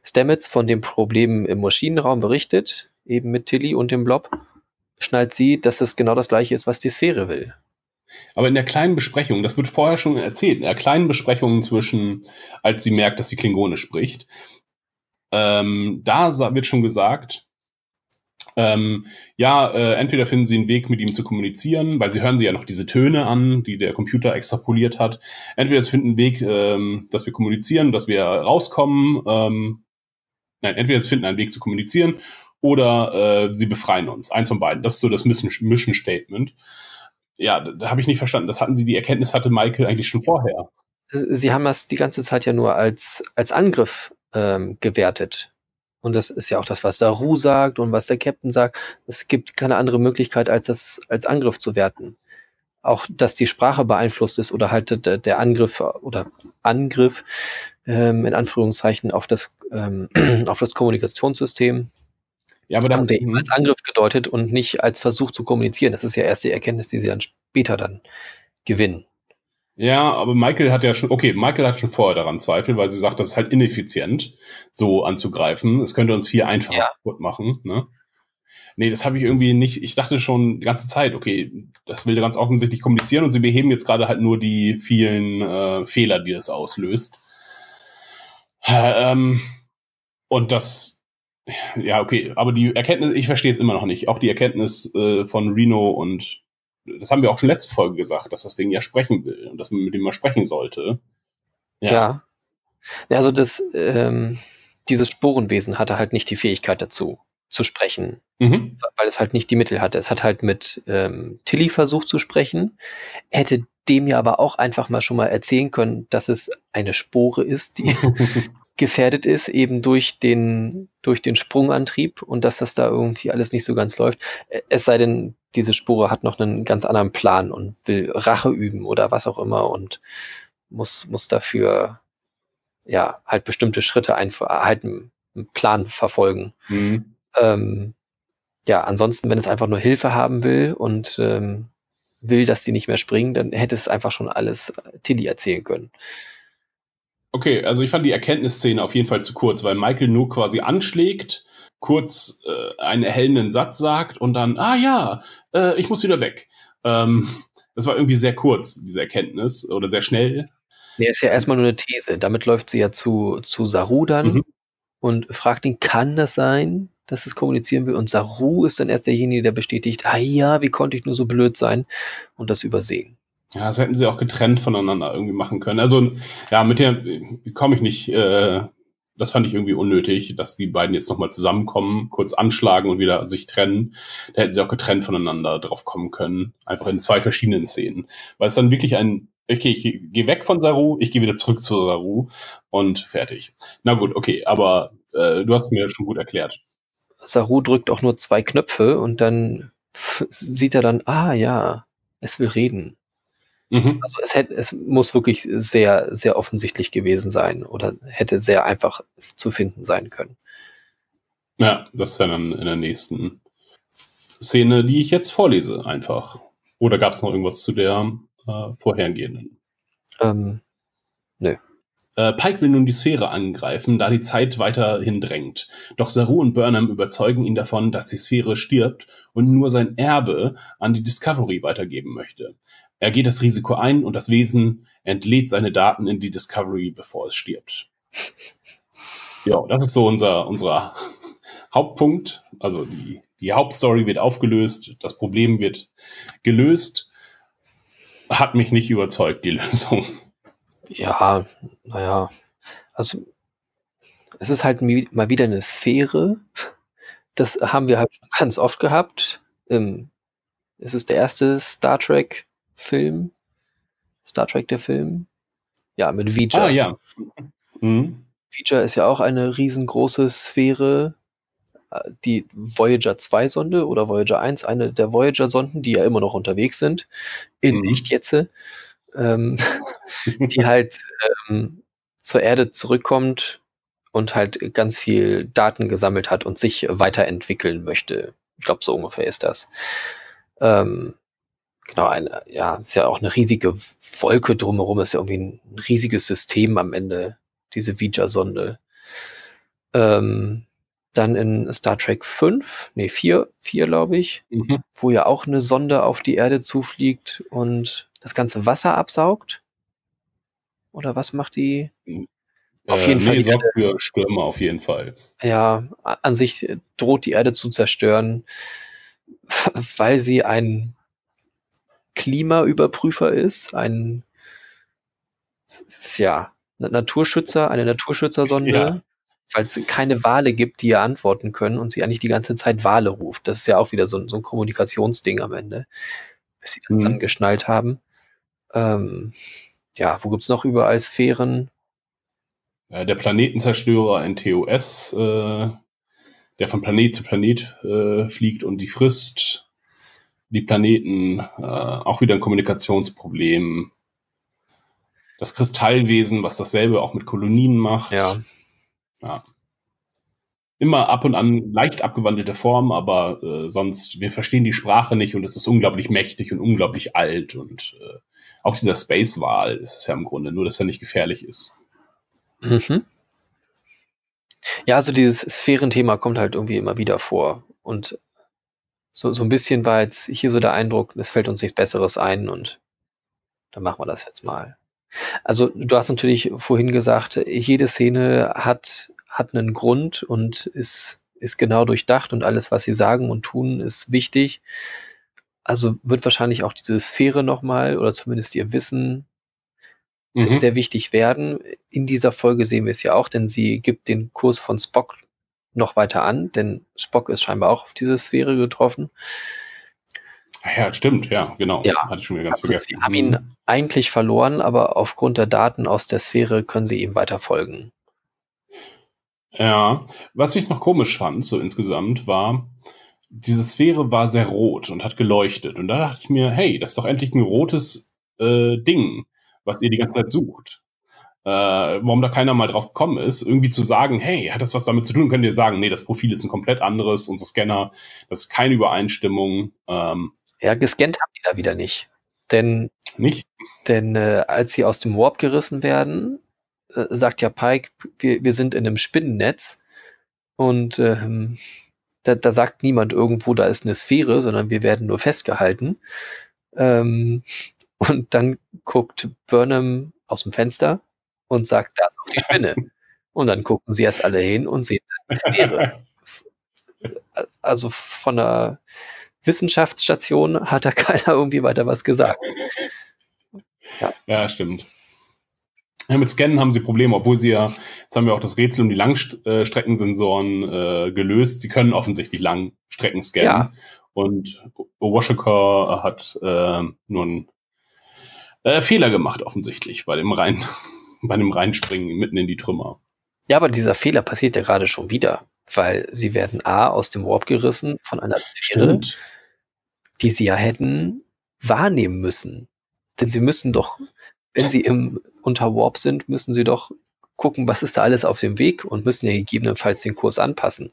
Stamets von dem Problem im Maschinenraum berichtet, eben mit Tilly und dem Blob, schnallt sie, dass es genau das gleiche ist, was die Sphäre will. Aber in der kleinen Besprechung, das wird vorher schon erzählt, in der kleinen Besprechung zwischen, als sie merkt, dass sie Klingone spricht, ähm, da wird schon gesagt, ähm, ja, äh, entweder finden sie einen Weg, mit ihm zu kommunizieren, weil sie hören sie ja noch diese Töne an, die der Computer extrapoliert hat. Entweder sie finden einen Weg, ähm, dass wir kommunizieren, dass wir rauskommen. Ähm, nein, entweder sie finden einen Weg zu kommunizieren oder äh, sie befreien uns. Eins von beiden. Das ist so das Mission, Mission Statement ja, da, habe ich nicht verstanden. Das hatten sie, die Erkenntnis hatte Michael eigentlich schon vorher. Sie haben das die ganze Zeit ja nur als, als Angriff ähm, gewertet. Und das ist ja auch das, was Saru sagt und was der Captain sagt. Es gibt keine andere Möglichkeit, als das als Angriff zu werten. Auch, dass die Sprache beeinflusst ist oder halt der, der Angriff oder Angriff ähm, in Anführungszeichen auf das, ähm, auf das Kommunikationssystem ja, aber haben wir eben als Angriff gedeutet und nicht als Versuch zu kommunizieren. Das ist ja erst die Erkenntnis, die sie dann später dann gewinnen. Ja, aber Michael hat ja schon, okay, Michael hat schon vorher daran Zweifel, weil sie sagt, das ist halt ineffizient, so anzugreifen. Es könnte uns viel einfacher ja. kaputt machen, ne? Nee, das habe ich irgendwie nicht. Ich dachte schon die ganze Zeit, okay, das will ganz offensichtlich kommunizieren und sie beheben jetzt gerade halt nur die vielen äh, Fehler, die es auslöst. Äh, ähm, und das, ja, okay, aber die Erkenntnis, ich verstehe es immer noch nicht. Auch die Erkenntnis äh, von Reno und das haben wir auch schon letzte Folge gesagt, dass das Ding ja sprechen will und dass man mit dem mal sprechen sollte. Ja. ja. Also das, ähm, dieses Sporenwesen hatte halt nicht die Fähigkeit dazu, zu sprechen, mhm. weil es halt nicht die Mittel hatte. Es hat halt mit ähm, Tilly versucht zu sprechen, hätte dem ja aber auch einfach mal schon mal erzählen können, dass es eine Spore ist, die gefährdet ist, eben durch den, durch den Sprungantrieb und dass das da irgendwie alles nicht so ganz läuft. Es sei denn, diese Spore hat noch einen ganz anderen Plan und will Rache üben oder was auch immer und muss, muss dafür ja halt bestimmte Schritte einfach halt einen, einen Plan verfolgen. Mhm. Ähm, ja, ansonsten, wenn es einfach nur Hilfe haben will und ähm, will, dass sie nicht mehr springen, dann hätte es einfach schon alles Tilly erzählen können. Okay, also ich fand die Erkenntnisszene auf jeden Fall zu kurz, weil Michael nur quasi anschlägt, kurz äh, einen erhellenden Satz sagt und dann, ah ja, äh, ich muss wieder weg. Ähm, das war irgendwie sehr kurz, diese Erkenntnis, oder sehr schnell. Nee, ist ja erstmal nur eine These. Damit läuft sie ja zu, zu Saru dann Mhm. und fragt ihn, kann das sein, dass es kommunizieren will? Und Saru ist dann erst derjenige, der bestätigt, ah ja, wie konnte ich nur so blöd sein und das übersehen. Ja, das hätten sie auch getrennt voneinander irgendwie machen können. Also, ja, mit der komme ich nicht, äh, das fand ich irgendwie unnötig, dass die beiden jetzt nochmal zusammenkommen, kurz anschlagen und wieder sich trennen. Da hätten sie auch getrennt voneinander drauf kommen können. Einfach in zwei verschiedenen Szenen. Weil es dann wirklich ein, okay, ich gehe weg von Saru, ich gehe wieder zurück zu Saru und fertig. Na gut, okay, aber äh, du hast mir das schon gut erklärt. Saru drückt auch nur zwei Knöpfe und dann sieht er dann, ah ja, es will reden. Mhm. Also es hätte, es muss wirklich sehr, sehr offensichtlich gewesen sein oder hätte sehr einfach zu finden sein können. Ja, das wäre dann in der nächsten Szene, die ich jetzt vorlese, einfach. Oder gab es noch irgendwas zu der äh, vorhergehenden? Ähm, Äh, Pike will nun die Sphäre angreifen, da die Zeit weiterhin drängt. Doch Saru und Burnham überzeugen ihn davon, dass die Sphäre stirbt und nur sein Erbe an die Discovery weitergeben möchte. Er geht das Risiko ein und das Wesen entlädt seine Daten in die Discovery, bevor es stirbt. Ja, das ist so unser, unser Hauptpunkt. Also die, die Hauptstory wird aufgelöst, das Problem wird gelöst. Hat mich nicht überzeugt, die Lösung. ja, naja, also es ist halt mal wieder eine Sphäre. Das haben wir halt schon ganz oft gehabt. Ähm, es ist der erste Star Trek-Film. Star Trek der Film. Ja, mit Vija. Ah, ja. Mhm. Vija ist ja auch eine riesengroße Sphäre. Äh, Die Voyager 2 Sonde oder Voyager 1, eine der Voyager Sonden, die ja immer noch unterwegs sind, in Mhm. nicht jetzt, ähm, die halt ähm, zur Erde zurückkommt und halt ganz viel Daten gesammelt hat und sich weiterentwickeln möchte. Ich glaube, so ungefähr ist das. Ähm, genau, eine, ja, ist ja auch eine riesige Wolke drumherum, ist ja irgendwie ein riesiges System am Ende, diese Vija-Sonde. Ähm, dann in Star Trek 5, nee, 4, 4 glaube ich, Mhm. wo ja auch eine Sonde auf die Erde zufliegt und das ganze Wasser absaugt. Oder was macht die? Auf jeden Fall Äh, Nee, die sorgt für Stürme auf jeden Fall. Ja, an sich äh, droht die Erde zu zerstören, weil sie ein Klimaüberprüfer ist, ein ja, Na- Naturschützer, eine Naturschützersonde, Ja. weil es keine Wale gibt, die ihr antworten können und sie eigentlich die ganze Zeit Wale ruft. Das ist ja auch wieder so, ein- so ein Kommunikationsding am Ende, bis sie das Mhm. dann geschnallt haben. Ähm, ja, wo gibt's noch überall Sphären? Der Planetenzerstörer, ein TOS, äh, der von Planet zu Planet äh, fliegt und die frisst. Die Planeten, äh, auch wieder ein Kommunikationsproblem. Das Kristallwesen, was dasselbe auch mit Kolonien macht. Ja. Ja. Immer ab und an leicht abgewandelte Form, aber äh, sonst, wir verstehen die Sprache nicht und es ist unglaublich mächtig und unglaublich alt und äh, auch dieser Space-Wahl ist es ja im Grunde, nur dass er nicht gefährlich ist. Mhm. Ja, also dieses Sphärenthema kommt halt irgendwie immer wieder vor. Und so, so ein bisschen war jetzt hier so der Eindruck, es fällt uns nichts Besseres ein und dann machen wir das jetzt mal. Also du hast natürlich vorhin gesagt, jede Szene hat, hat einen Grund und ist, ist genau durchdacht und alles, was sie sagen und tun, ist wichtig. Also wird wahrscheinlich auch diese Sphäre nochmal oder zumindest ihr Wissen Mhm. sehr wichtig werden. In dieser Folge sehen wir es ja auch, denn sie gibt den Kurs von Spock noch weiter an, denn Spock ist scheinbar auch auf diese Sphäre getroffen. Ja, stimmt, ja, genau. Ja. Hatte ich schon wieder ganz Also vergessen. sie haben ihn eigentlich verloren, aber aufgrund der Daten aus der Sphäre können sie ihm weiter folgen. Ja, was ich noch komisch fand, so insgesamt, war, diese Sphäre war sehr rot und hat geleuchtet. Und da dachte ich mir, hey, das ist doch endlich ein rotes äh, Ding, was ihr die ganze Zeit sucht. Äh, warum da keiner mal drauf gekommen ist, irgendwie zu sagen, hey, hat das was damit zu tun? Könnt ihr sagen, nee, das Profil ist ein komplett anderes, unser Scanner, das ist keine Übereinstimmung. Ähm, Ja, gescannt haben die da wieder nicht. Denn, nicht? denn äh, als sie aus dem Warp gerissen werden, äh, sagt ja Pike, wir, wir sind in einem Spinnennetz und ähm, da, da sagt niemand irgendwo, da ist eine Sphäre, sondern wir werden nur festgehalten. Ähm, und dann guckt Burnham aus dem Fenster und sagt, da ist auch die Spinne. Und dann gucken sie erst alle hin und sehen die Sphäre. Also von der Wissenschaftsstation hat da keiner irgendwie weiter was gesagt. Ja, stimmt. Ja, mit Scannen haben sie Probleme, obwohl sie ja, jetzt haben wir auch das Rätsel um die Langstreckensensoren äh, gelöst. Sie können offensichtlich Langstrecken scannen. Ja. Und Washaker hat äh, nur einen äh, Fehler gemacht, offensichtlich, bei dem Rein, bei dem Reinspringen mitten in die Trümmer. Ja, aber dieser Fehler passiert ja gerade schon wieder, weil sie werden A aus dem Warp gerissen von einer Sphäre, die sie ja hätten wahrnehmen müssen. Denn sie müssen doch, wenn sie im unter Warp sind, müssen sie doch gucken, was ist da alles auf dem Weg und müssen ja gegebenenfalls den Kurs anpassen.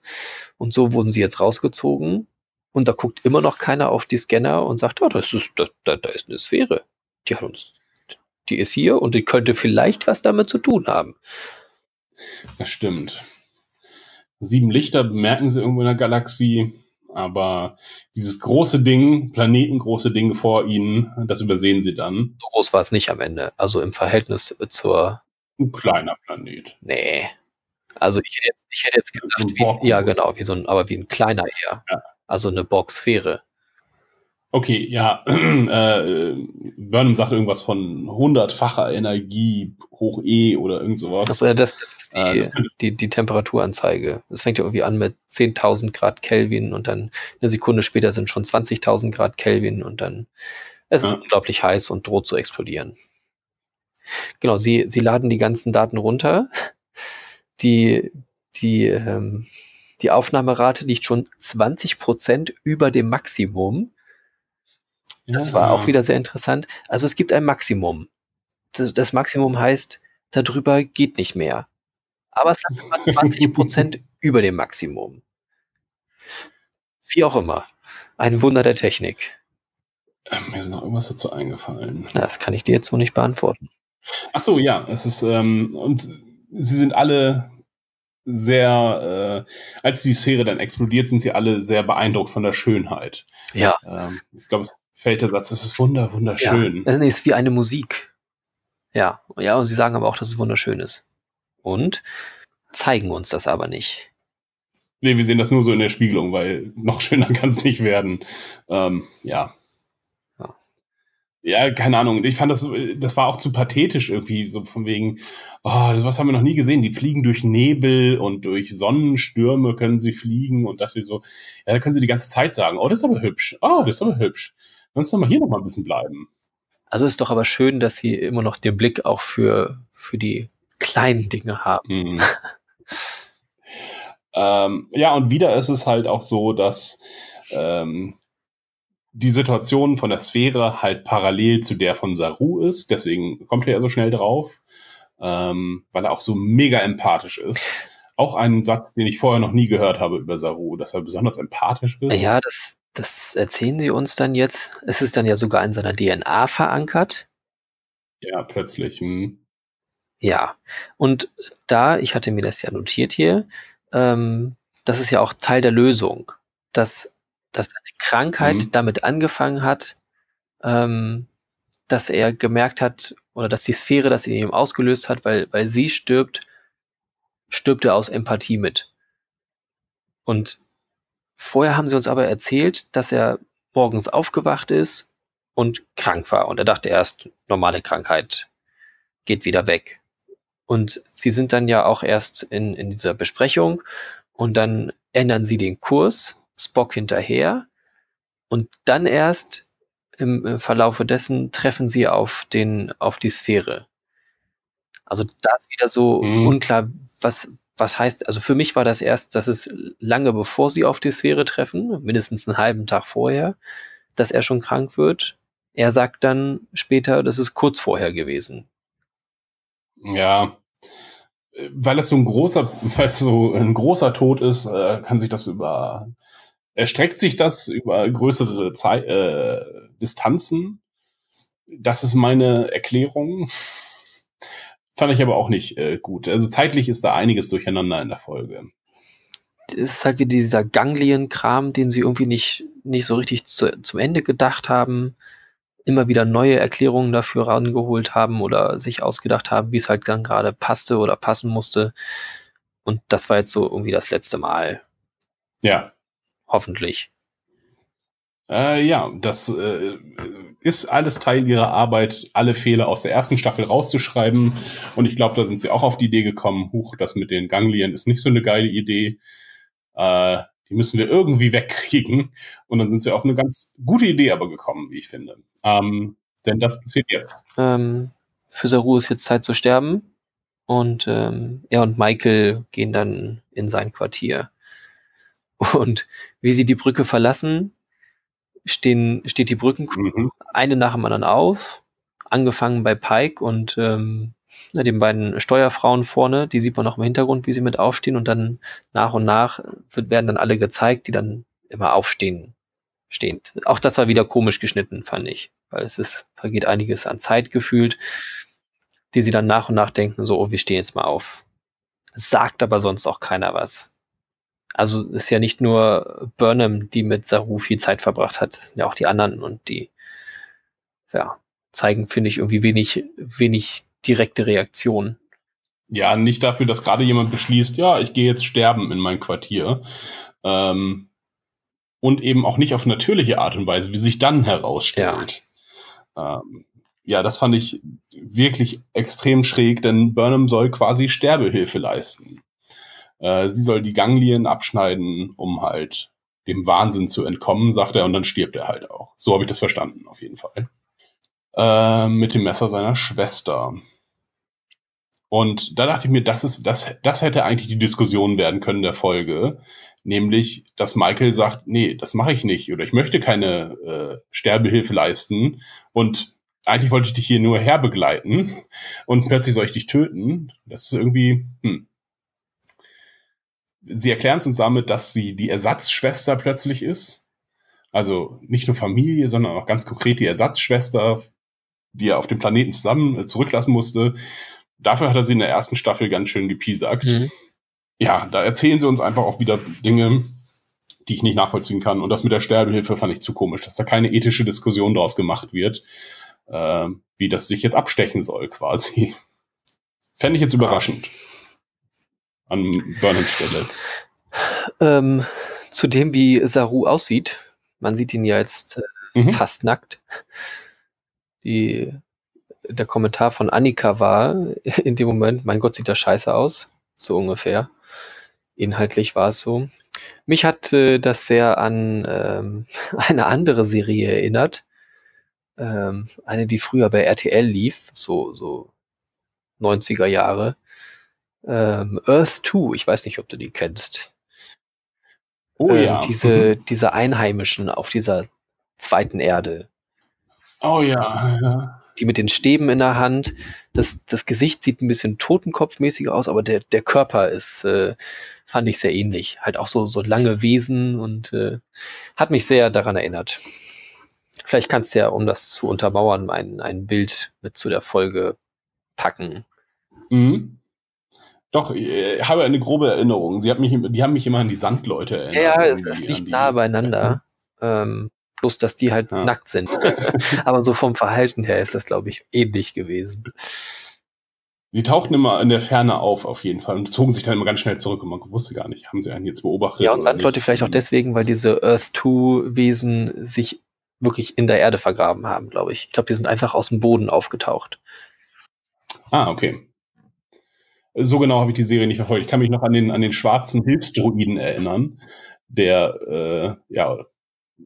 Und so wurden sie jetzt rausgezogen und da guckt immer noch keiner auf die Scanner und sagt, oh, das ist, da, da, da ist eine Sphäre. Die hat uns, die ist hier und die könnte vielleicht was damit zu tun haben. Das stimmt. Sieben Lichter bemerken sie irgendwo in der Galaxie, aber dieses große Ding, planetengroße Ding vor ihnen, das übersehen sie dann. So groß war es nicht am Ende. Also im Verhältnis zur, Ein kleiner Planet. nee. Also ich hätte jetzt, ich hätte jetzt gesagt, wie, ja genau, wie so ein, aber wie ein kleiner eher. Ja. Also eine Borg-Sphäre. Okay, ja, äh, Burnham sagt irgendwas von hundertfacher Energie hoch E oder irgend sowas. Achso, ja, das, das ist die, Äh, das die, die Temperaturanzeige. Das fängt ja irgendwie an mit 10.000 Grad Kelvin und dann eine Sekunde später sind schon 20.000 Grad Kelvin und dann es ist Ja. unglaublich heiß und droht zu explodieren. Genau, sie, sie laden die ganzen Daten runter. Die, die, ähm, die Aufnahmerate liegt schon 20 Prozent über dem Maximum. Das Ja, war auch wieder sehr interessant. Also es gibt ein Maximum. Das, das Maximum heißt, darüber geht nicht mehr. Aber es lag immer 20 Prozent über dem Maximum. Wie auch immer. Ein Wunder der Technik. Ähm, Mir ist noch irgendwas dazu eingefallen. Das kann ich dir jetzt so nicht beantworten. Ach so, ja, es ist, ähm, und sie sind alle sehr, äh, als die Sphäre dann explodiert, sind sie alle sehr beeindruckt von der Schönheit. Ja, Ähm, ich glaube, es fällt der Satz, es ist wunder, wunderschön. ja. Das ist wie eine Musik. Ja, ja, und sie sagen aber auch, dass es wunderschön ist. Und zeigen uns das aber nicht. Nee, wir sehen das nur so in der Spiegelung, weil noch schöner kann es nicht werden. Ähm, ja. Ja. Ja, keine Ahnung. Ich fand das, das war auch zu pathetisch irgendwie, so von wegen, oh, was haben wir noch nie gesehen. Die fliegen durch Nebel und durch Sonnenstürme können sie fliegen und dachte so, ja, da können sie die ganze Zeit sagen, oh, das ist aber hübsch. Oh, das ist aber hübsch. Lass uns doch mal hier noch mal ein bisschen bleiben. Also ist doch aber schön, dass sie immer noch den Blick auch für, für die kleinen Dinge haben. Mhm. ähm, ja, und wieder ist es halt auch so, dass ähm, die Situation von der Sphäre halt parallel zu der von Saru ist. Deswegen kommt er ja so schnell drauf, ähm, weil er auch so mega empathisch ist. Auch ein Satz, den ich vorher noch nie gehört habe über Saru, dass er besonders empathisch ist. Ja, das, das erzählen sie uns dann jetzt. Es ist dann ja sogar in seiner DNA verankert. Ja, plötzlich. Hm. Ja. Und da, ich hatte mir das ja notiert hier, ähm, das ist ja auch Teil der Lösung, dass, dass seine Krankheit Mhm. damit angefangen hat, ähm, dass er gemerkt hat, oder dass die Sphäre das in ihm ausgelöst hat, weil, weil sie stirbt, stirbt er aus Empathie mit. Und vorher haben sie uns aber erzählt, dass er morgens aufgewacht ist und krank war. Und er dachte erst, normale Krankheit geht wieder weg. Und sie sind dann ja auch erst in, in dieser Besprechung und dann ändern sie den Kurs, Spock hinterher und dann erst im, im Verlaufe dessen treffen sie auf den, auf die Sphäre. Also da ist wieder so Mhm. unklar, was, was heißt, also für mich war das erst, dass es lange bevor sie auf die Sphäre treffen, mindestens einen halben Tag vorher, dass er schon krank wird. Er sagt dann später, das ist kurz vorher gewesen. Ja, weil es so ein großer, weil es so ein großer Tod ist, äh, kann sich das über, erstreckt sich das über größere Zeit, äh, Distanzen. Das ist meine Erklärung. Fand ich aber auch nicht äh, gut. Also zeitlich ist da einiges durcheinander in der Folge. Es ist halt wie dieser Ganglien-Kram, den sie irgendwie nicht, nicht so richtig zu, zum Ende gedacht haben. Immer wieder neue Erklärungen dafür rangeholt haben oder sich ausgedacht haben, wie es halt dann gerade passte oder passen musste. Und das war jetzt so irgendwie das letzte Mal. Ja. Hoffentlich. Äh, ja, das äh, ist alles Teil ihrer Arbeit, alle Fehler aus der ersten Staffel rauszuschreiben. Und ich glaube, da sind sie auch auf die Idee gekommen, huch, das mit den Ganglien ist nicht so eine geile Idee. Äh, die müssen wir irgendwie wegkriegen. Und dann sind sie auf eine ganz gute Idee aber gekommen, wie ich finde. Ähm, denn das passiert jetzt. Ähm, für Saru ist jetzt Zeit zu sterben. Und ähm, er und Michael gehen dann in sein Quartier. Und wie sie die Brücke verlassen, stehen, steht die Brücken mhm. eine nach dem anderen auf, angefangen bei Pike und ähm, den beiden Steuerfrauen vorne, die sieht man noch im Hintergrund, wie sie mit aufstehen und dann nach und nach wird, werden dann alle gezeigt, die dann immer aufstehen, stehend. Auch das war wieder komisch geschnitten, fand ich, weil es ist, vergeht einiges an Zeit gefühlt, die sie dann nach und nach denken, so, oh, wir stehen jetzt mal auf. Sagt aber sonst auch keiner was. Also ist ja nicht nur Burnham, die mit Saru viel Zeit verbracht hat, es sind ja auch die anderen und die ja, zeigen, finde ich, irgendwie wenig, wenig direkte Reaktionen. Ja, nicht dafür, dass gerade jemand beschließt, ja, ich gehe jetzt sterben in mein Quartier. Ähm, und eben auch nicht auf natürliche Art und Weise, wie sich dann herausstellt. Ja. Ähm, ja, das fand ich wirklich extrem schräg, denn Burnham soll quasi Sterbehilfe leisten. Äh, sie soll die Ganglien abschneiden, um halt dem Wahnsinn zu entkommen, sagt er, und dann stirbt er halt auch. So habe ich das verstanden, auf jeden Fall. Äh, mit dem Messer seiner Schwester. Und da dachte ich mir, das ist, das, das hätte eigentlich die Diskussion werden können der Folge. Nämlich, dass Michael sagt, nee, das mache ich nicht oder ich möchte keine äh, Sterbehilfe leisten und eigentlich wollte ich dich hier nur herbegleiten und plötzlich soll ich dich töten. Das ist irgendwie, hm sie erklären es uns damit, dass sie die Ersatzschwester plötzlich ist. Also nicht nur Familie, sondern auch ganz konkret die Ersatzschwester, die er auf dem Planeten zusammen äh, zurücklassen musste. Dafür hat er sie in der ersten Staffel ganz schön gepiesackt. Mhm. Ja, da erzählen sie uns einfach auch wieder Dinge, die ich nicht nachvollziehen kann. Und das mit der Sterbehilfe fand ich zu komisch, dass da keine ethische Diskussion daraus gemacht wird, äh, wie das sich jetzt abstechen soll, quasi. Fände ich jetzt überraschend an Burnhams Stelle. Ähm, zu dem, wie Saru aussieht. Man sieht ihn ja jetzt äh, mhm. fast nackt. Die, der Kommentar von Annika war in dem Moment, mein Gott, sieht das scheiße aus. So ungefähr. Inhaltlich war es so. Mich hat äh, das sehr an ähm, eine andere Serie erinnert. Ähm, eine, die früher bei RTL lief, so, so 90er Jahre ähm, Earth 2, ich weiß nicht, ob du die kennst. Oh ähm, ja. Diese, mhm. diese Einheimischen auf dieser zweiten Erde. Oh ja, ja. Die mit den Stäben in der Hand. Das, das Gesicht sieht ein bisschen totenkopfmäßig aus, aber der, der Körper ist, äh, fand ich sehr ähnlich. Halt auch so, so lange Wesen und äh, hat mich sehr daran erinnert. Vielleicht kannst du ja, um das zu untermauern, ein, ein Bild mit zu der Folge packen. Mhm. Doch, ich äh, habe eine grobe Erinnerung. Sie hat mich, die haben mich immer an die Sandleute erinnert. Ja, es, es liegt nah beieinander. Ähm, bloß, dass die halt ja. nackt sind. Aber so vom Verhalten her ist das, glaube ich, ähnlich gewesen. Die tauchten immer in der Ferne auf, auf jeden Fall, und zogen sich dann immer ganz schnell zurück und man wusste gar nicht, haben sie einen jetzt beobachtet? Ja, und Sandleute vielleicht auch deswegen, weil diese Earth-2-Wesen sich wirklich in der Erde vergraben haben, glaube ich. Ich glaube, die sind einfach aus dem Boden aufgetaucht. Ah, okay. So genau habe ich die Serie nicht verfolgt. Ich kann mich noch an den, an den schwarzen Hilfsdruiden erinnern, der äh, ja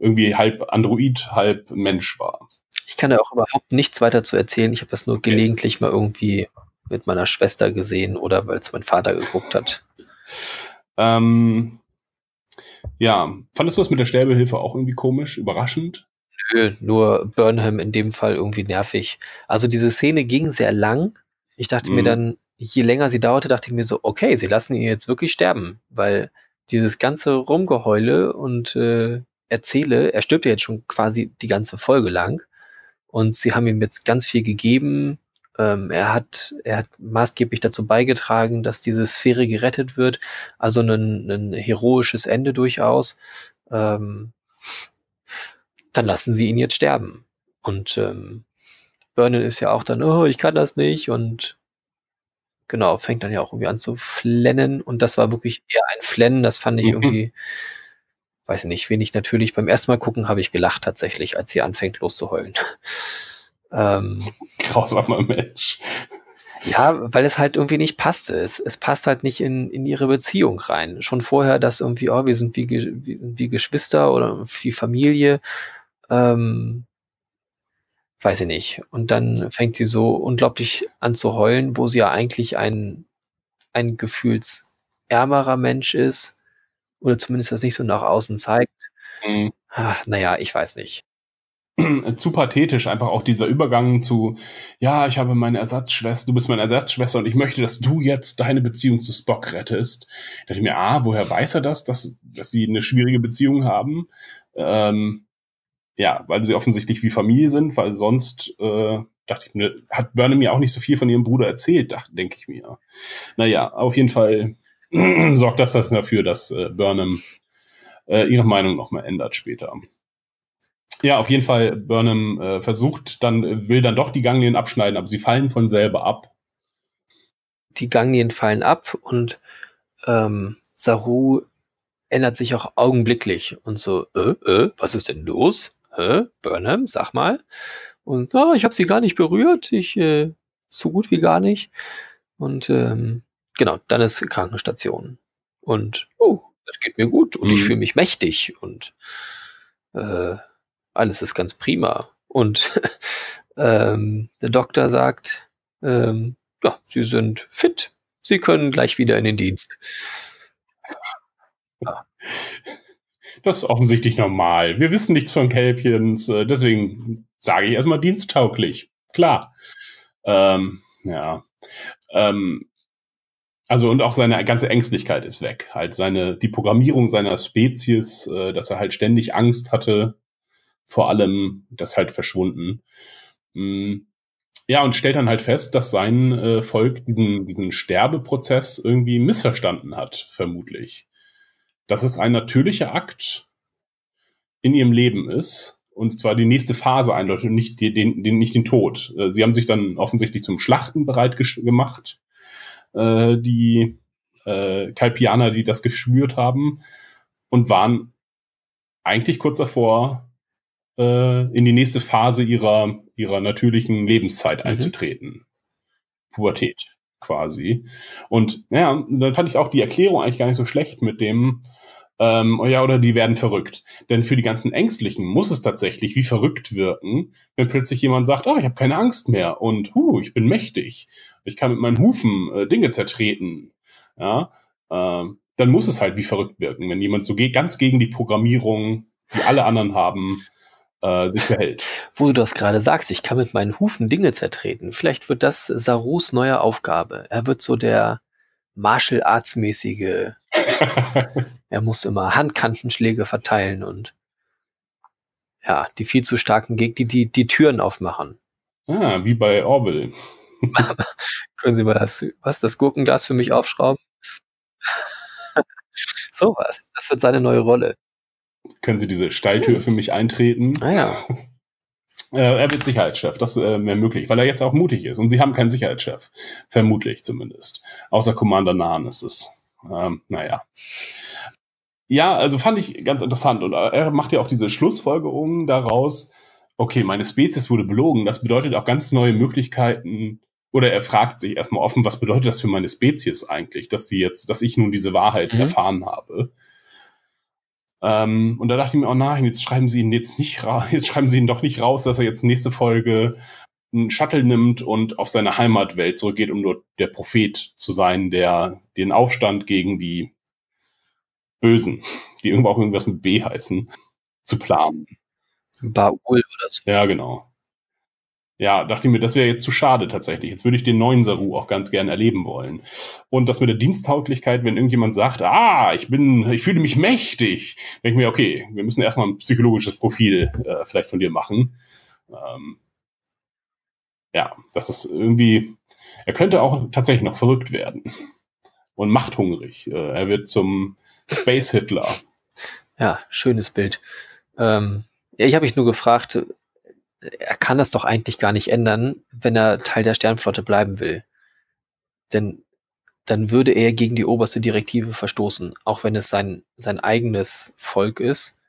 irgendwie halb Android, halb Mensch war. Ich kann ja auch überhaupt nichts weiter zu erzählen. Ich habe das nur gelegentlich mal irgendwie mit meiner Schwester gesehen oder weil es mein Vater geguckt hat. Ähm, ja, fandest du das mit der Sterbehilfe auch irgendwie komisch, überraschend? Nö, nur Burnham in dem Fall irgendwie nervig. Also diese Szene ging sehr lang. Ich dachte mir Mhm. dann, je länger sie dauerte, dachte ich mir so, okay, sie lassen ihn jetzt wirklich sterben, weil dieses ganze Rumgeheule und äh, Erzähle, er stirbt ja jetzt schon quasi die ganze Folge lang und sie haben ihm jetzt ganz viel gegeben. Ähm, er hat, er hat maßgeblich dazu beigetragen, dass diese Sphäre gerettet wird. Also ein, ein heroisches Ende durchaus. Ähm, dann lassen sie ihn jetzt sterben. Und ähm, Vernon ist ja auch dann, oh, ich kann das nicht und genau, fängt dann ja auch irgendwie an zu flennen und das war wirklich eher ein Flennen, das fand ich Mhm. irgendwie, weiß ich nicht, wenig natürlich. Beim ersten Mal gucken habe ich gelacht tatsächlich, als sie anfängt loszuheulen. ähm, Grausamer Mensch. ja, weil es halt irgendwie nicht passte. Es, es passt halt nicht in, in ihre Beziehung rein. Schon vorher, dass irgendwie, oh, wir sind wie, wie, wie Geschwister oder wie Familie. Ähm, weiß ich nicht. Und dann fängt sie so unglaublich an zu heulen, wo sie ja eigentlich ein, ein gefühlsärmerer Mensch ist. Oder zumindest das nicht so nach außen zeigt. Mhm. Ach, naja, ich weiß nicht. zu pathetisch, einfach auch dieser Übergang zu, ja, ich habe meine Ersatzschwester, du bist meine Ersatzschwester und ich möchte, dass du jetzt deine Beziehung zu Spock rettest. Da dachte ich mir, ah, woher weiß er das, dass, dass sie eine schwierige Beziehung haben? Ähm, ja, weil sie offensichtlich wie Familie sind, weil sonst, äh, dachte ich mir, hat Burnham ja auch nicht so viel von ihrem Bruder erzählt, denke ich mir. Naja, auf jeden Fall sorgt das, das dafür, dass äh, Burnham äh, ihre Meinung nochmal ändert später. Ja, auf jeden Fall, Burnham äh, versucht dann, will dann doch die Ganglien abschneiden, aber sie fallen von selber ab. die Ganglien fallen ab und ähm, Saru ändert sich auch augenblicklich und so, äh, äh, was ist denn los? Hä? Burnham, sag mal. Und ah, ich habe sie gar nicht berührt, ich äh, so gut wie gar nicht. Und ähm, genau, dann ist Krankenstation. Und oh, es geht mir gut und ich Mhm. fühle mich mächtig und äh, alles ist ganz prima. Und ähm, der Doktor sagt, ähm, ja, Sie sind fit. Sie können gleich wieder in den Dienst. Das ist offensichtlich normal. Wir wissen nichts von Kälbchens, äh, deswegen sage ich erstmal diensttauglich. Klar. Ähm, ja. Ähm, also und auch seine ganze Ängstlichkeit ist weg. Halt seine, die Programmierung seiner Spezies, äh, dass er halt ständig Angst hatte, vor allem, das halt verschwunden. Mm. Ja, und stellt dann halt fest, dass sein äh, Volk diesen, diesen Sterbeprozess irgendwie missverstanden hat, vermutlich. Dass es ein natürlicher Akt in ihrem Leben ist, und zwar die nächste Phase eindeutig und nicht den, den, nicht den Tod. Äh, Sie haben sich dann offensichtlich zum Schlachten bereit gemacht, äh, die äh, Kalpianer, die das geschwürt haben, und waren eigentlich kurz davor, äh, in die nächste Phase ihrer, ihrer natürlichen Lebenszeit Mhm. einzutreten. Pubertät quasi. Und ja, dann fand ich auch die Erklärung eigentlich gar nicht so schlecht mit dem, ähm, oh ja, oder die werden verrückt. Denn für die ganzen Ängstlichen muss es tatsächlich wie verrückt wirken, wenn plötzlich jemand sagt, ah, ich habe keine Angst mehr und hu, ich bin mächtig. Ich kann mit meinen Hufen äh, Dinge zertreten. Ja, ähm, dann muss es halt wie verrückt wirken, wenn jemand so ge ganz gegen die Programmierung, die alle anderen haben, äh, sich verhält. Wo du das gerade sagst, ich kann mit meinen Hufen Dinge zertreten. Vielleicht wird das Sarus neue Aufgabe. Er wird so der Martial Arts mäßige. Er muss immer Handkantenschläge verteilen und ja, die viel zu starken Gegner, die, die die Türen aufmachen. ah, wie bei Orwell. Können Sie mal das, was, das Gurkenglas für mich aufschrauben? Sowas. Das wird seine neue Rolle. Können Sie diese Steiltür für mich eintreten? Naja, Äh, er wird Sicherheitschef, das äh, wäre möglich, weil er jetzt auch mutig ist. Und sie haben keinen Sicherheitschef. Vermutlich zumindest. Außer Commander Nahn ist es. Ähm, naja. Ja, also fand ich ganz interessant. Und äh, er macht ja auch diese Schlussfolgerung daraus, okay, meine Spezies wurde belogen. Das bedeutet auch ganz neue Möglichkeiten. Oder er fragt sich erstmal offen, was bedeutet das für meine Spezies eigentlich, dass sie jetzt, dass ich nun diese Wahrheit Mhm. erfahren habe. Ähm, und da dachte ich mir, oh nein, jetzt schreiben sie ihn jetzt nicht raus, jetzt schreiben sie ihn doch nicht raus, dass er jetzt nächste Folge einen Shuttle nimmt und auf seine Heimatwelt zurückgeht, um dort der Prophet zu sein, der den Aufstand gegen die Bösen, die irgendwo auch irgendwas mit B heißen, zu planen. Baul oder so. Ja, genau. Ja, dachte ich mir, das wäre jetzt zu schade tatsächlich. Jetzt würde ich den neuen Saru auch ganz gern erleben wollen. Und das mit der Diensttauglichkeit, wenn irgendjemand sagt, ah, ich bin, ich fühle mich mächtig, denke ich mir, okay, wir müssen erstmal ein psychologisches Profil äh, vielleicht von dir machen. Ähm, ja, das ist irgendwie, er könnte auch tatsächlich noch verrückt werden. Und machthungrig. Äh, er wird zum Space Hitler. Ja, schönes Bild. Ähm, ja, ich habe mich nur gefragt, er kann das doch eigentlich gar nicht ändern, wenn er Teil der Sternflotte bleiben will. Denn dann würde er gegen die oberste Direktive verstoßen, auch wenn es sein, sein eigenes Volk ist,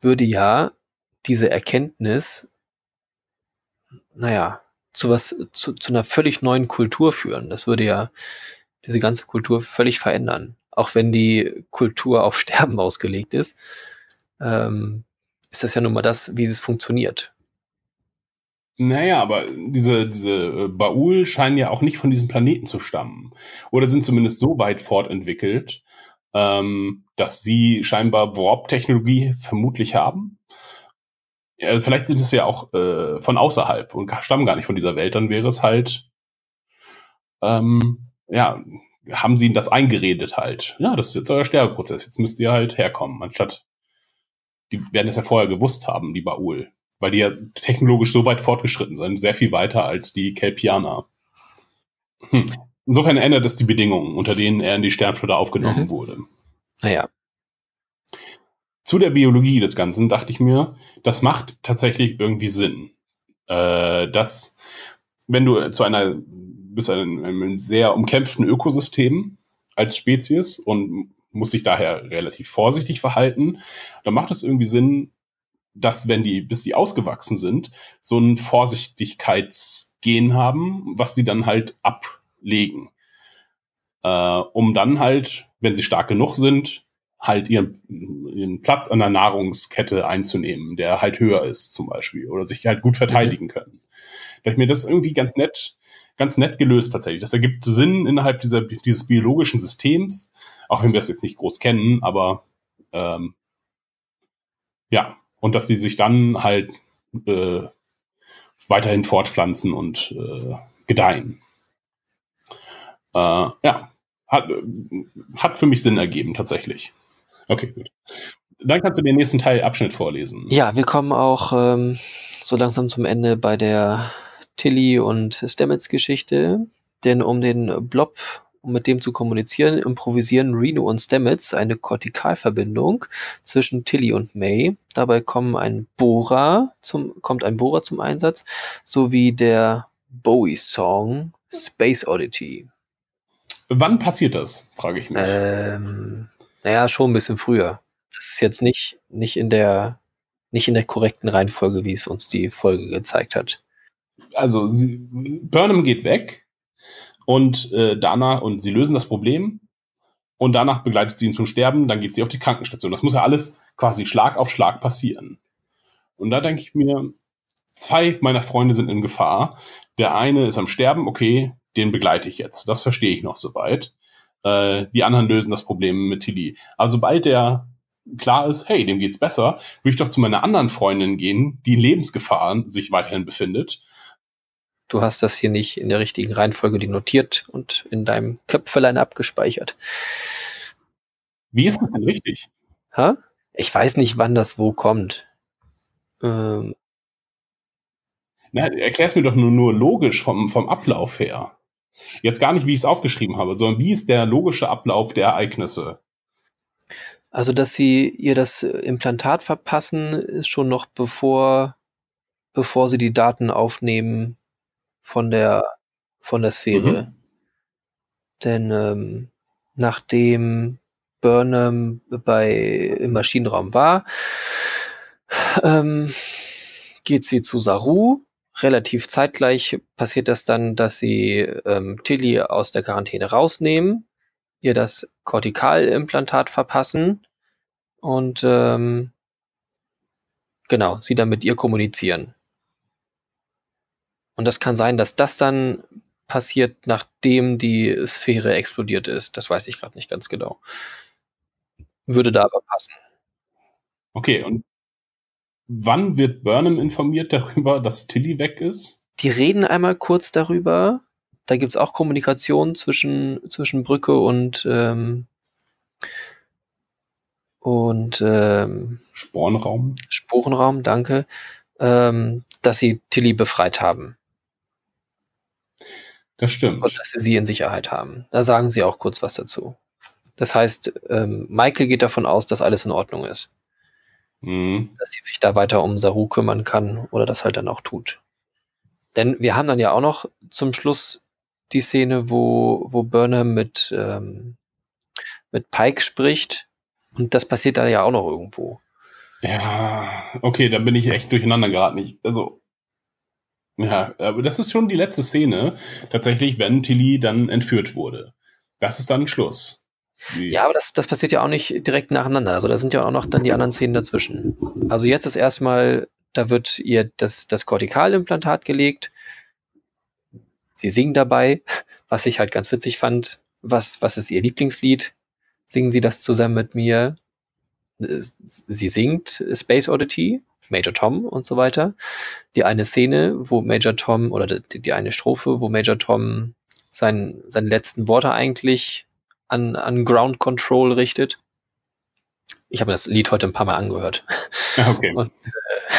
würde ja diese Erkenntnis, naja, zu was, zu, zu einer völlig neuen Kultur führen. Das würde ja diese ganze Kultur völlig verändern. Auch wenn die Kultur auf Sterben ausgelegt ist, ähm, ist das ja nun mal das, wie es funktioniert. Naja, aber diese, diese Baul scheinen ja auch nicht von diesem Planeten zu stammen. Oder sind zumindest so weit fortentwickelt, ähm, dass sie scheinbar Warp-Technologie vermutlich haben. Ja, vielleicht sind es ja auch äh, von außerhalb und stammen gar nicht von dieser Welt. Dann wäre es halt, ähm, ja, haben sie ihnen das eingeredet halt. Ja, das ist jetzt euer Sterbeprozess. Jetzt müsst ihr halt herkommen, anstatt die werden es ja vorher gewusst haben, die Baul weil die ja technologisch so weit fortgeschritten sind, sehr viel weiter als die Kelpianer. Hm. Insofern ändert es die Bedingungen, unter denen er in die Sternflotte aufgenommen mhm. wurde. Naja. Zu der Biologie des Ganzen dachte ich mir, das macht tatsächlich irgendwie Sinn. Äh, dass, wenn du zu einer, bist einem, einem sehr umkämpften Ökosystem als Spezies und muss sich daher relativ vorsichtig verhalten, dann macht es irgendwie Sinn, dass, wenn die, bis die ausgewachsen sind, so ein Vorsichtigkeitsgen haben, was sie dann halt ablegen. Äh, um dann halt, wenn sie stark genug sind, halt ihren, ihren Platz an der Nahrungskette einzunehmen, der halt höher ist, zum Beispiel, oder sich halt gut verteidigen können. Da ich mir das irgendwie ganz nett, ganz nett gelöst tatsächlich. Das ergibt Sinn innerhalb dieser, dieses biologischen Systems, auch wenn wir es jetzt nicht groß kennen, aber ähm, ja, und dass sie sich dann halt äh, weiterhin fortpflanzen und äh, gedeihen. Äh, ja, hat, hat für mich Sinn ergeben, tatsächlich. Okay, gut. Dann kannst du den nächsten Teil Abschnitt vorlesen. Ja, wir kommen auch ähm, so langsam zum Ende bei der Tilly und Stamets Geschichte. Denn um den Blob um mit dem zu kommunizieren, improvisieren Reno und Stamets eine Kortikalverbindung zwischen Tilly und May. Dabei kommen ein Bohrer zum, kommt ein Bohrer zum Einsatz, sowie der Bowie-Song Space Oddity. Wann passiert das, frage ich mich. Ähm, naja, schon ein bisschen früher. Das ist jetzt nicht, nicht in der nicht in der korrekten Reihenfolge, wie es uns die Folge gezeigt hat. Also sie, Burnham geht weg, und äh, danach, und sie lösen das Problem und danach begleitet sie ihn zum Sterben, dann geht sie auf die Krankenstation. Das muss ja alles quasi Schlag auf Schlag passieren. Und da denke ich mir, zwei meiner Freunde sind in Gefahr. Der eine ist am Sterben, okay, den begleite ich jetzt. Das verstehe ich noch soweit. Äh, die anderen lösen das Problem mit Tilly. Aber sobald der klar ist, hey, dem geht's besser, würde ich doch zu meiner anderen Freundin gehen, die in Lebensgefahr sich weiterhin befindet du hast das hier nicht in der richtigen Reihenfolge notiert und in deinem Köpfelein abgespeichert. Wie ist das denn richtig? Ha? Ich weiß nicht, wann das wo kommt. Ähm. Na, erklär's mir doch nur, nur logisch vom, vom Ablauf her. Jetzt gar nicht, wie ich es aufgeschrieben habe, sondern wie ist der logische Ablauf der Ereignisse? Also, dass sie ihr das Implantat verpassen, ist schon noch bevor, bevor sie die Daten aufnehmen, von der von der Sphäre. Mhm. Denn ähm, nachdem Burnham bei im Maschinenraum war, ähm, geht sie zu Saru. Relativ zeitgleich passiert das dann, dass sie ähm, Tilly aus der Quarantäne rausnehmen, ihr das Kortikalimplantat verpassen und ähm, genau, sie dann mit ihr kommunizieren. Und das kann sein, dass das dann passiert, nachdem die Sphäre explodiert ist. Das weiß ich gerade nicht ganz genau. Würde da aber passen. Okay, und wann wird Burnham informiert darüber, dass Tilly weg ist? Die reden einmal kurz darüber. Da gibt's auch Kommunikation zwischen, zwischen Brücke und, ähm, und ähm, Spornraum. Spurenraum, danke, ähm, dass sie Tilly befreit haben Das stimmt. und dass sie sie in Sicherheit haben. Da sagen sie auch kurz was dazu. Das heißt, ähm, Michael geht davon aus, dass alles in Ordnung ist. Mhm. dass sie sich da weiter um Saru kümmern kann oder das halt dann auch tut. Denn wir haben dann ja auch noch zum Schluss die Szene, wo, wo Burnham mit, ähm, mit Pike spricht und das passiert da ja auch noch irgendwo. Ja, okay, da bin ich echt durcheinander geraten. Ich, also, ja, aber das ist schon die letzte Szene, tatsächlich, wenn Tilly dann entführt wurde. Das ist dann Schluss. Die- Ja, aber das, das passiert ja auch nicht direkt nacheinander. Also da sind ja auch noch dann die anderen Szenen dazwischen. Also jetzt ist erstmal, da wird ihr das, das Kortikalimplantat gelegt. Sie singen dabei, was ich halt ganz witzig fand. Was, was ist ihr Lieblingslied? Singen Sie das zusammen mit mir? Sie singt Space Oddity, Major Tom und so weiter. Die eine Szene, wo Major Tom, oder die, die eine Strophe, wo Major Tom sein, seine letzten Worte eigentlich an, an Ground Control richtet. Ich habe mir das Lied heute ein paar Mal angehört. Ja, okay. Und äh,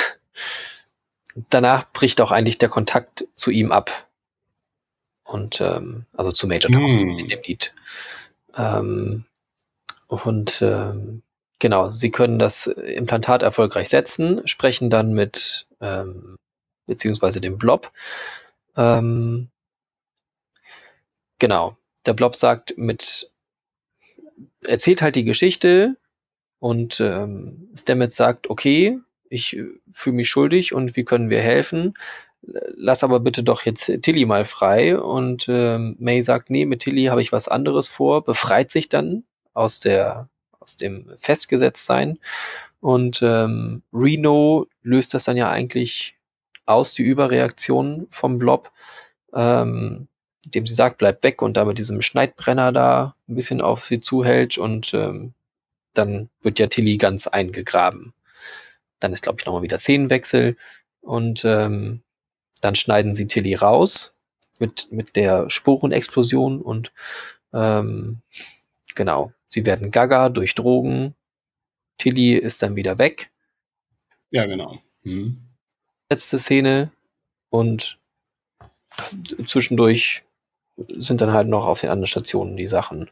danach bricht auch eigentlich der Kontakt zu ihm ab. Und ähm, also zu Major Tom Hm. in dem Lied. Ähm, und ähm, genau, sie können das Implantat erfolgreich setzen, sprechen dann mit ähm, beziehungsweise dem Blob. Ähm, genau, der Blob sagt mit erzählt halt die Geschichte und ähm, Stamets sagt, okay, ich fühle mich schuldig und wie können wir helfen? Lass aber bitte doch jetzt Tilly mal frei. Und ähm, May sagt, nee, mit Tilly habe ich was anderes vor, befreit sich dann aus der aus dem Festgesetztsein. Und ähm, Reno löst das dann ja eigentlich aus, die Überreaktion vom Blob, ähm, indem sie sagt, bleib weg und da mit diesem Schneidbrenner da ein bisschen auf sie zuhält und ähm, dann wird ja Tilly ganz eingegraben. Dann ist, glaube ich, nochmal wieder Szenenwechsel und ähm, dann schneiden sie Tilly raus mit, mit der Sporenexplosion und ähm, genau, sie werden gaga durch Drogen. Tilly ist dann wieder weg. Ja, genau. Hm. Letzte Szene und zwischendurch sind dann halt noch auf den anderen Stationen die Sachen.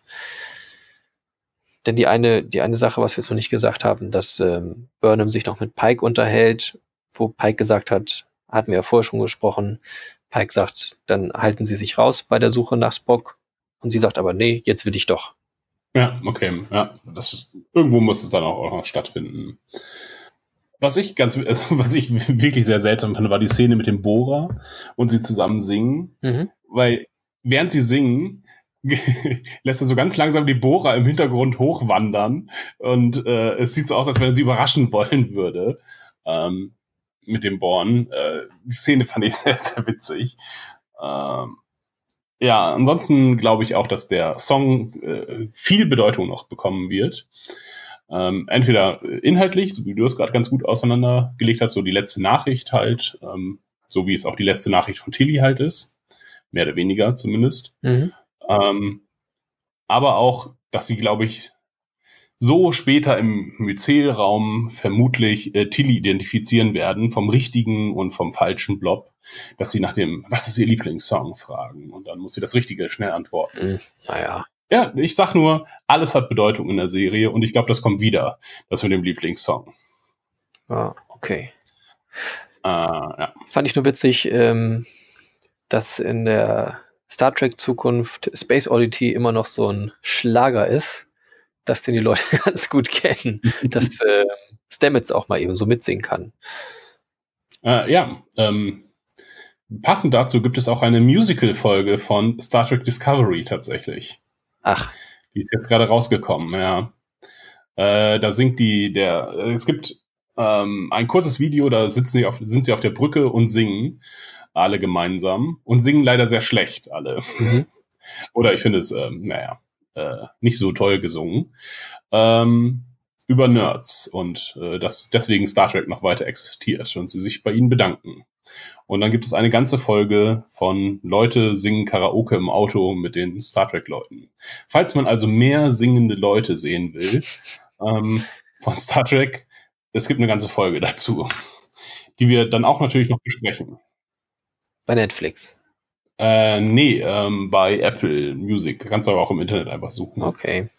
Denn die eine, die eine Sache, was wir jetzt noch nicht gesagt haben, dass ähm, Burnham sich noch mit Pike unterhält, wo Pike gesagt hat, hatten wir ja vorher schon gesprochen, Pike sagt, dann halten sie sich raus bei der Suche nach Spock. Und sie sagt aber, nee, jetzt will ich doch. Ja, okay. Ja, das ist, irgendwo muss es dann auch noch stattfinden. Was ich ganz, also was ich wirklich sehr seltsam fand, war die Szene mit dem Bohrer und sie zusammen singen, Mhm. weil während sie singen, lässt er so ganz langsam die Bohrer im Hintergrund hochwandern und äh, es sieht so aus, als wenn er sie überraschen wollen würde ähm, mit dem Bohren. Äh, die Szene fand ich sehr, sehr witzig. Ähm, ja, ansonsten glaube ich auch, dass der Song äh, viel Bedeutung noch bekommen wird. Ähm, entweder inhaltlich, so wie du es gerade ganz gut auseinandergelegt hast, so die letzte Nachricht halt, ähm, so wie es auch die letzte Nachricht von Tilly halt ist, mehr oder weniger zumindest. Mhm. Ähm, aber auch, dass sie, glaube ich, so später im Myzelraum vermutlich äh, Tilly identifizieren werden vom richtigen und vom falschen Blob, dass sie nach dem, was ist ihr Lieblingssong fragen und dann muss sie das Richtige schnell antworten. Mhm. Naja. Ja, ich sag nur, alles hat Bedeutung in der Serie und ich glaube, das kommt wieder, das mit dem Lieblingssong. Ja, okay. Äh, ja. Fand ich nur witzig, ähm, dass in der Star Trek Zukunft Space Oddity immer noch so ein Schlager ist, dass den die Leute ganz gut kennen, dass äh, Stamets auch mal eben so mitsingen kann. Äh, ja, ähm, passend dazu gibt es auch eine Musical-Folge von Star Trek Discovery tatsächlich. Ach, Die ist jetzt gerade rausgekommen, ja. Äh, da singt die, der, es gibt ähm, ein kurzes Video, da sitzen sie auf, sind sie auf der Brücke und singen. alle gemeinsam und singen leider sehr schlecht alle. Mhm. Oder ich finde es, ähm, naja, äh, nicht so toll gesungen. Ähm, über Nerds und äh, dass deswegen Star Trek noch weiter existiert und sie sich bei ihnen bedanken. Und dann gibt es eine ganze Folge von Leute singen Karaoke im Auto mit den Star Trek-Leuten. Falls man also mehr singende Leute sehen will ähm, von Star Trek, es gibt eine ganze Folge dazu, die wir dann auch natürlich noch besprechen. Bei Netflix. Äh, nee, ähm, bei Apple Music. Kannst du aber auch im Internet einfach suchen. Okay.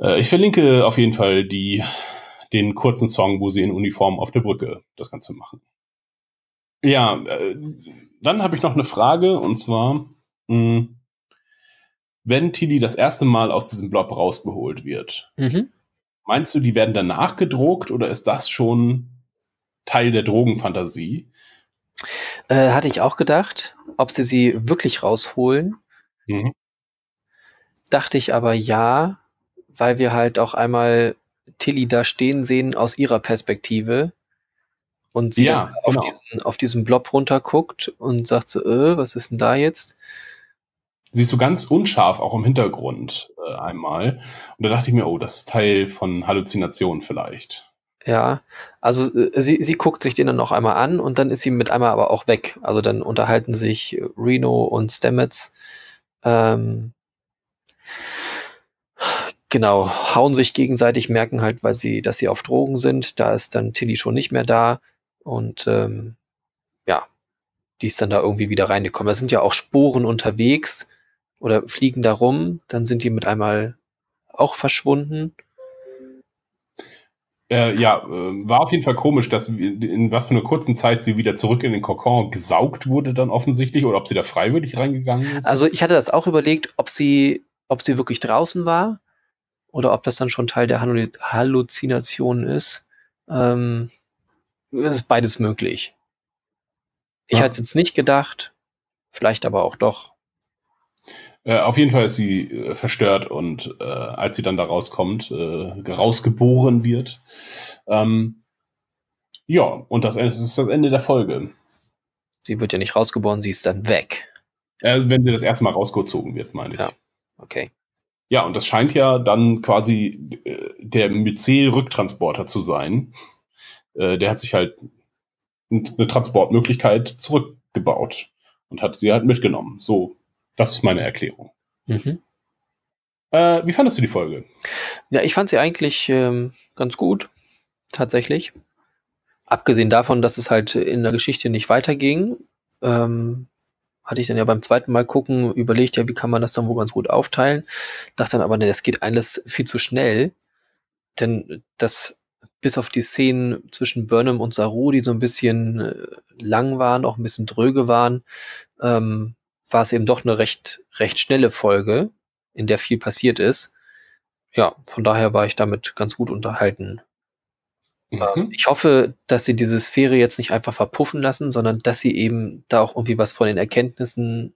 Äh, ich verlinke auf jeden Fall die, den kurzen Song, wo sie in Uniform auf der Brücke das Ganze machen. Ja, äh, dann habe ich noch eine Frage und zwar, mh, wenn Tilly das erste Mal aus diesem Blob rausgeholt wird, Mhm. meinst du, die werden danach gedruckt oder ist das schon Teil der Drogenfantasie? Äh, hatte ich auch gedacht, ob sie sie wirklich rausholen. Mhm. Dachte ich aber ja, weil wir halt auch einmal Tilly da stehen sehen aus ihrer Perspektive und sie Ja, auf, genau. diesen, auf diesen Blob runterguckt und sagt so, äh, was ist denn da jetzt? Siehst du ganz unscharf auch im Hintergrund äh, einmal. Und da dachte ich mir, oh, das ist Teil von Halluzinationen vielleicht. Ja, also äh, sie, sie guckt sich den dann noch einmal an und dann ist sie mit einmal aber auch weg. Also dann unterhalten sich äh, Reno und Stamets. Ähm, genau, hauen sich gegenseitig, merken halt, weil sie, dass sie auf Drogen sind. Da ist dann Tilly schon nicht mehr da. Und ähm, ja, die ist dann da irgendwie wieder reingekommen. Da sind ja auch Sporen unterwegs oder fliegen da rum. Dann sind die mit einmal auch verschwunden. Äh, ja, äh, war auf jeden Fall komisch, dass in was für einer kurzen Zeit sie wieder zurück in den Kokon gesaugt wurde dann offensichtlich oder ob sie da freiwillig reingegangen ist. Also ich hatte das auch überlegt, ob sie, ob sie wirklich draußen war oder ob das dann schon Teil der Hallu Halluzination ist. Ähm, es ist beides möglich. Ich Ja. hatte es jetzt nicht gedacht, vielleicht aber auch doch. Äh, auf jeden Fall ist sie äh, verstört und äh, als sie dann da rauskommt, äh, rausgeboren wird. Ähm, ja, und das, das ist das Ende der Folge. Sie wird ja nicht rausgeboren, sie ist dann weg. Äh, wenn sie das erste Mal rausgezogen wird, meine ich. Ja. Ja. Okay. und das scheint ja dann quasi der Myzel-Rücktransporter zu sein. Der hat sich halt eine Transportmöglichkeit zurückgebaut und hat sie halt mitgenommen. So, das ist meine Erklärung. Mhm. Äh, wie fandest du die Folge? Ja, ich fand sie eigentlich ähm, ganz gut, tatsächlich. Abgesehen davon, dass es halt in der Geschichte nicht weiterging, ähm, hatte ich dann ja beim zweiten Mal gucken überlegt, ja, wie kann man das dann wohl ganz gut aufteilen. Dachte dann aber, ne, das geht alles viel zu schnell. Denn das, bis auf die Szenen zwischen Burnham und Saru, die so ein bisschen äh, lang waren, auch ein bisschen dröge waren, ähm, war es eben doch eine recht, recht schnelle Folge, in der viel passiert ist ja, von daher war ich damit ganz gut unterhalten. Ähm, Mhm. ich hoffe, dass sie diese Sphäre jetzt nicht einfach verpuffen lassen, sondern dass sie eben da auch irgendwie was von den Erkenntnissen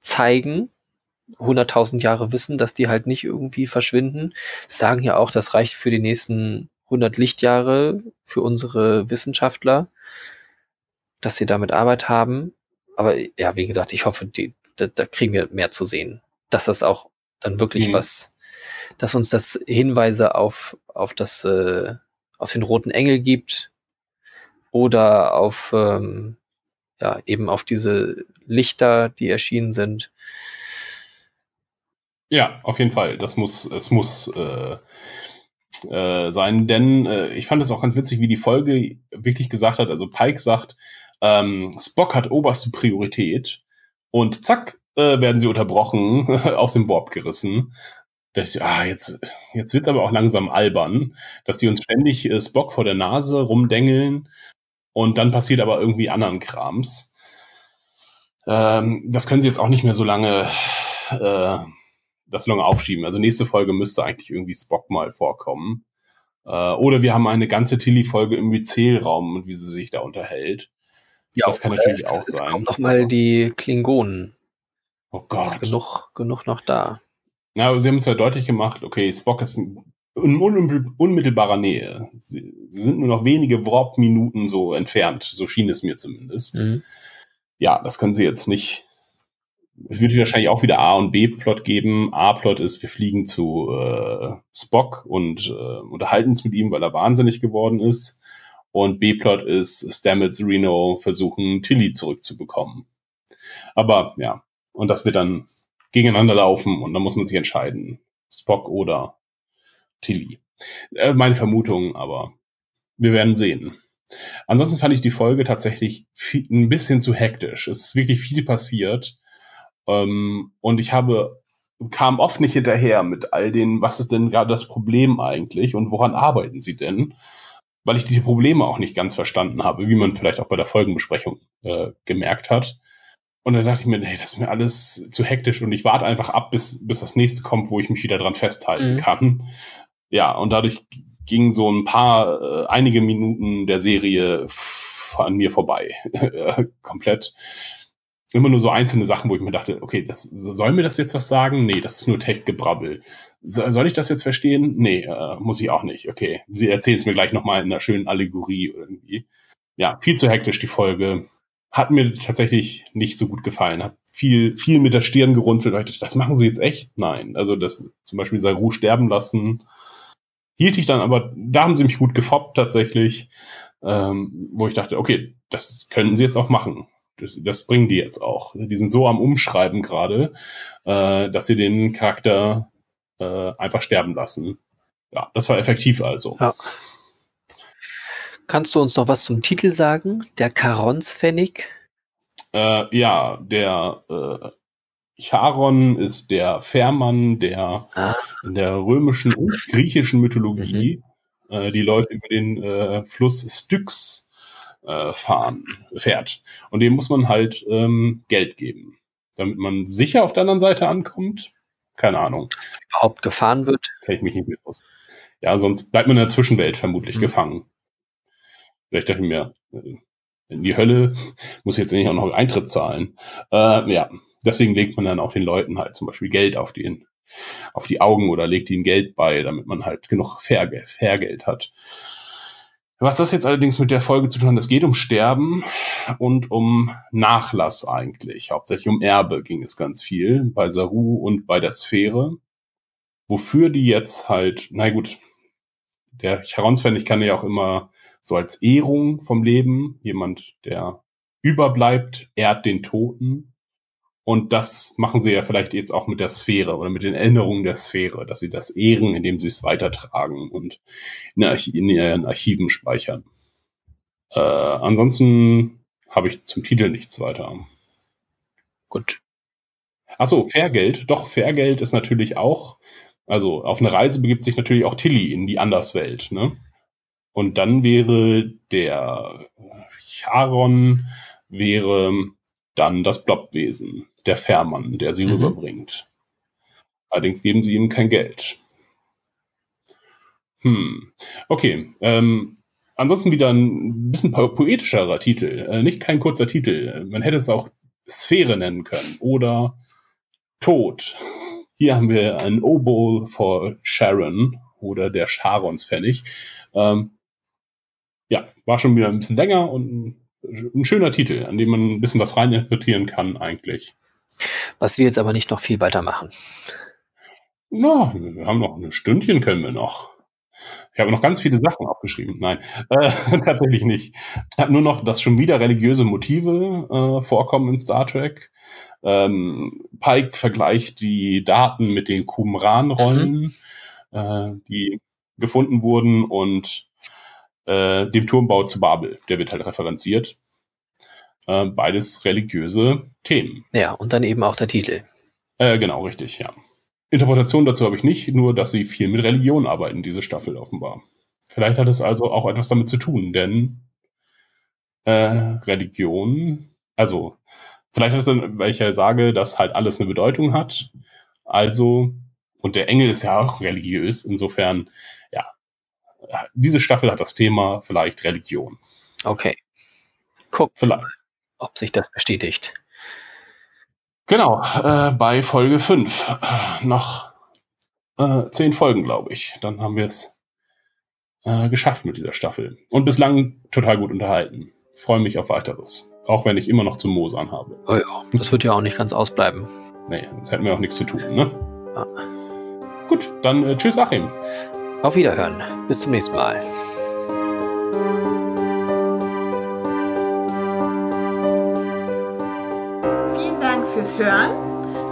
zeigen. 100.000 Jahre Wissen, dass die halt nicht irgendwie verschwinden. Sie sagen ja auch, das reicht für die nächsten 100 Lichtjahre für unsere Wissenschaftler, dass sie damit Arbeit haben. Aber ja, wie gesagt, ich hoffe, die, da, da kriegen wir mehr zu sehen. Dass das auch dann wirklich Mhm. was, dass uns das Hinweise auf, auf das, äh, auf den roten Engel gibt oder auf, ähm, ja, eben auf diese Lichter, die erschienen sind. Ja, auf jeden Fall. Das muss, es muss äh, äh, sein, denn äh, ich fand es auch ganz witzig, wie die Folge wirklich gesagt hat. Also Pike sagt, ähm, Spock hat oberste Priorität und zack äh, werden sie unterbrochen, aus dem Warp gerissen. Ich, ah, jetzt, jetzt wird's aber auch langsam albern, dass die uns ständig äh, Spock vor der Nase rumdengeln und dann passiert aber irgendwie anderen Krams. Ähm, das können sie jetzt auch nicht mehr so lange äh, das lange aufschieben. Also nächste Folge müsste eigentlich irgendwie Spock mal vorkommen. Äh, oder wir haben eine ganze Tilly-Folge im Myzel-Raum und wie sie sich da unterhält. Das kann natürlich es, auch es sein. kommen noch mal die Klingonen. Oh Ist Gott. genug, genug noch da. Ja, aber sie haben uns ja deutlich gemacht, okay, Spock ist in unmittelbarer Nähe. Sie, sie sind nur noch wenige Warp-Minuten so entfernt, so schien es mir zumindest. Mhm. Ja, das können sie jetzt nicht. Es wird wahrscheinlich auch wieder A- und B-Plot geben. A-Plot ist, wir fliegen zu äh, Spock und äh, unterhalten uns mit ihm, weil er wahnsinnig geworden ist. Und B-Plot ist, Stamets Reno versuchen, Tilly zurückzubekommen. Aber ja, und das wird dann gegeneinander laufen und dann muss man sich entscheiden. Spock oder Tilly. Äh, meine Vermutung, aber wir werden sehen. Ansonsten fand ich die Folge tatsächlich viel, ein bisschen zu hektisch. Es ist wirklich viel passiert. Ähm, und ich habe, kam oft nicht hinterher mit all den, was ist denn gerade das Problem eigentlich und woran arbeiten sie denn? Weil ich diese Probleme auch nicht ganz verstanden habe, wie man vielleicht auch bei der Folgenbesprechung äh, gemerkt hat. Und dann dachte ich mir, nee, das ist mir alles zu hektisch und ich warte einfach ab, bis, bis das nächste kommt, wo ich mich wieder dran festhalten mhm. kann. Ja, und dadurch ging so ein paar, äh, einige Minuten der Serie an mir vorbei. Komplett. Immer nur so einzelne Sachen, wo ich mir dachte, okay, das, soll mir das jetzt was sagen? Nee, das ist nur Tech-Gebrabbel. So, soll ich das jetzt verstehen? Nee, äh, muss ich auch nicht. Okay, sie erzählen es mir gleich nochmal in einer schönen Allegorie irgendwie. Ja, viel zu hektisch die Folge hat mir tatsächlich nicht so gut gefallen. Hat viel, viel mit der Stirn gerunzelt. Dachte, das machen sie jetzt echt? Nein. Also das zum Beispiel Saru sterben lassen, hielt ich dann, aber da haben sie mich gut gefoppt tatsächlich, ähm, wo ich dachte, okay, das können sie jetzt auch machen. Das, das bringen die jetzt auch. Die sind so am Umschreiben gerade, äh, dass sie den Charakter äh, einfach sterben lassen. Ja, das war effektiv also. Ja. Kannst du uns noch was zum Titel sagen? Der Charonspfennig? Äh, ja, der äh, Charon ist der Fährmann, der ah. in der römischen und griechischen Mythologie mhm. äh, die Leute über den äh, Fluss Styx äh, fahren, fährt. Und dem muss man halt ähm, Geld geben, damit man sicher auf der anderen Seite ankommt. Keine Ahnung. Überhaupt gefahren wird. Kenn ich mich nicht mehr aus. Ja, sonst bleibt man in der Zwischenwelt vermutlich mhm. gefangen. Vielleicht dachte ich mir, äh, in die Hölle muss jetzt nicht auch noch Eintritt zahlen. Äh, ja, deswegen legt man dann auch den Leuten halt zum Beispiel Geld auf, den, auf die Augen oder legt ihnen Geld bei, damit man halt genug Fairgeld, Fairgeld hat. Was das jetzt allerdings mit der Folge zu tun hat, es geht um Sterben und um Nachlass eigentlich. Hauptsächlich um Erbe ging es ganz viel bei Saru und bei der Sphäre. Wofür die jetzt halt, na gut, der Charons-Fan, ich kann ja auch immer so als Ehrung vom Leben, jemand, der überbleibt, ehrt den Toten. Und das machen sie ja vielleicht jetzt auch mit der Sphäre oder mit den Erinnerungen der Sphäre, dass sie das ehren, indem sie es weitertragen und in, in ihren Archiven speichern. Äh, ansonsten habe ich zum Titel nichts weiter. Gut. Achso, Fairgeld. Doch, Fairgeld ist natürlich auch, also auf eine Reise begibt sich natürlich auch Tilly in die Anderswelt, ne? Und dann wäre der Charon wäre dann das Blobwesen, der Fährmann, der sie mhm. rüberbringt. Allerdings geben sie ihm kein Geld. Hm, okay. Ähm, ansonsten wieder ein bisschen po poetischerer Titel. Äh, nicht kein kurzer Titel. Man hätte es auch Sphäre nennen können oder Tod. Hier haben wir ein Oboe for Sharon oder der Charons-Pfennig. Ähm, ja, war schon wieder ein bisschen länger und ein, ein schöner Titel, an dem man ein bisschen was reininterpretieren kann eigentlich. Was wir jetzt aber nicht noch viel weitermachen. Na, wir haben noch ein Stündchen können wir noch. Ich habe noch ganz viele Sachen aufgeschrieben. Nein, äh, tatsächlich nicht. Ich habe nur noch, dass schon wieder religiöse Motive äh, vorkommen in Star Trek. Ähm, Pike vergleicht die Daten mit den Qumran-Rollen, mhm. äh, die gefunden wurden und äh, dem Turmbau zu Babel. Der wird halt referenziert. Äh, beides religiöse Themen. Ja, und dann eben auch der Titel. Äh, genau, richtig, ja. Interpretation dazu habe ich nicht, nur dass sie viel mit Religion arbeiten, diese Staffel offenbar. Vielleicht hat es also auch etwas damit zu tun, denn äh, Religion, also vielleicht hat es dann, weil ich ja sage, dass halt alles eine Bedeutung hat. Also, und der Engel ist ja auch religiös, insofern diese Staffel hat das Thema vielleicht Religion. Okay. Guck, vielleicht. Ob sich das bestätigt. Genau, äh, bei Folge 5 äh, noch äh, zehn Folgen, glaube ich. Dann haben wir es äh, geschafft mit dieser Staffel. Und bislang total gut unterhalten. Freue mich auf weiteres. Auch wenn ich immer noch zu Mosern habe. Oh ja, das wird ja auch nicht ganz ausbleiben. Nee, sonst hätten wir auch nichts zu tun, ne? Ja. Gut, dann äh, tschüss, Achim. Auf Wiederhören. Bis zum nächsten Mal. Fürs Hören.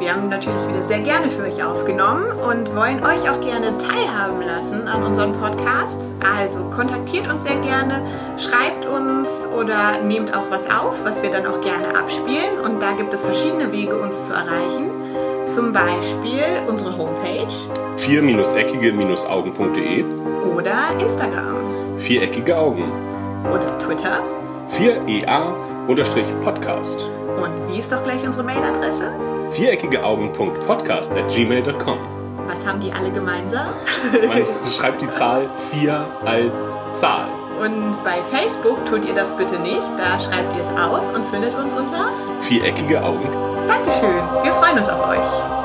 Wir haben natürlich wieder sehr gerne für euch aufgenommen und wollen euch auch gerne teilhaben lassen an unseren Podcasts. Also kontaktiert uns sehr gerne, schreibt uns oder nehmt auch was auf, was wir dann auch gerne abspielen. Und da gibt es verschiedene Wege, uns zu erreichen. Zum Beispiel unsere Homepage 4-eckige-augen.de oder Instagram Viereckige Augen. oder Twitter. 4EA-Podcast. Und wie ist doch gleich unsere Mailadresse? Viereckigeaugen.podcast at gmail.com. Was haben die alle gemeinsam? Man schreibt die Zahl 4 als Zahl. Und bei Facebook tut ihr das bitte nicht. Da schreibt ihr es aus und findet uns unter Viereckige Augen. Dankeschön. Wir freuen uns auf euch.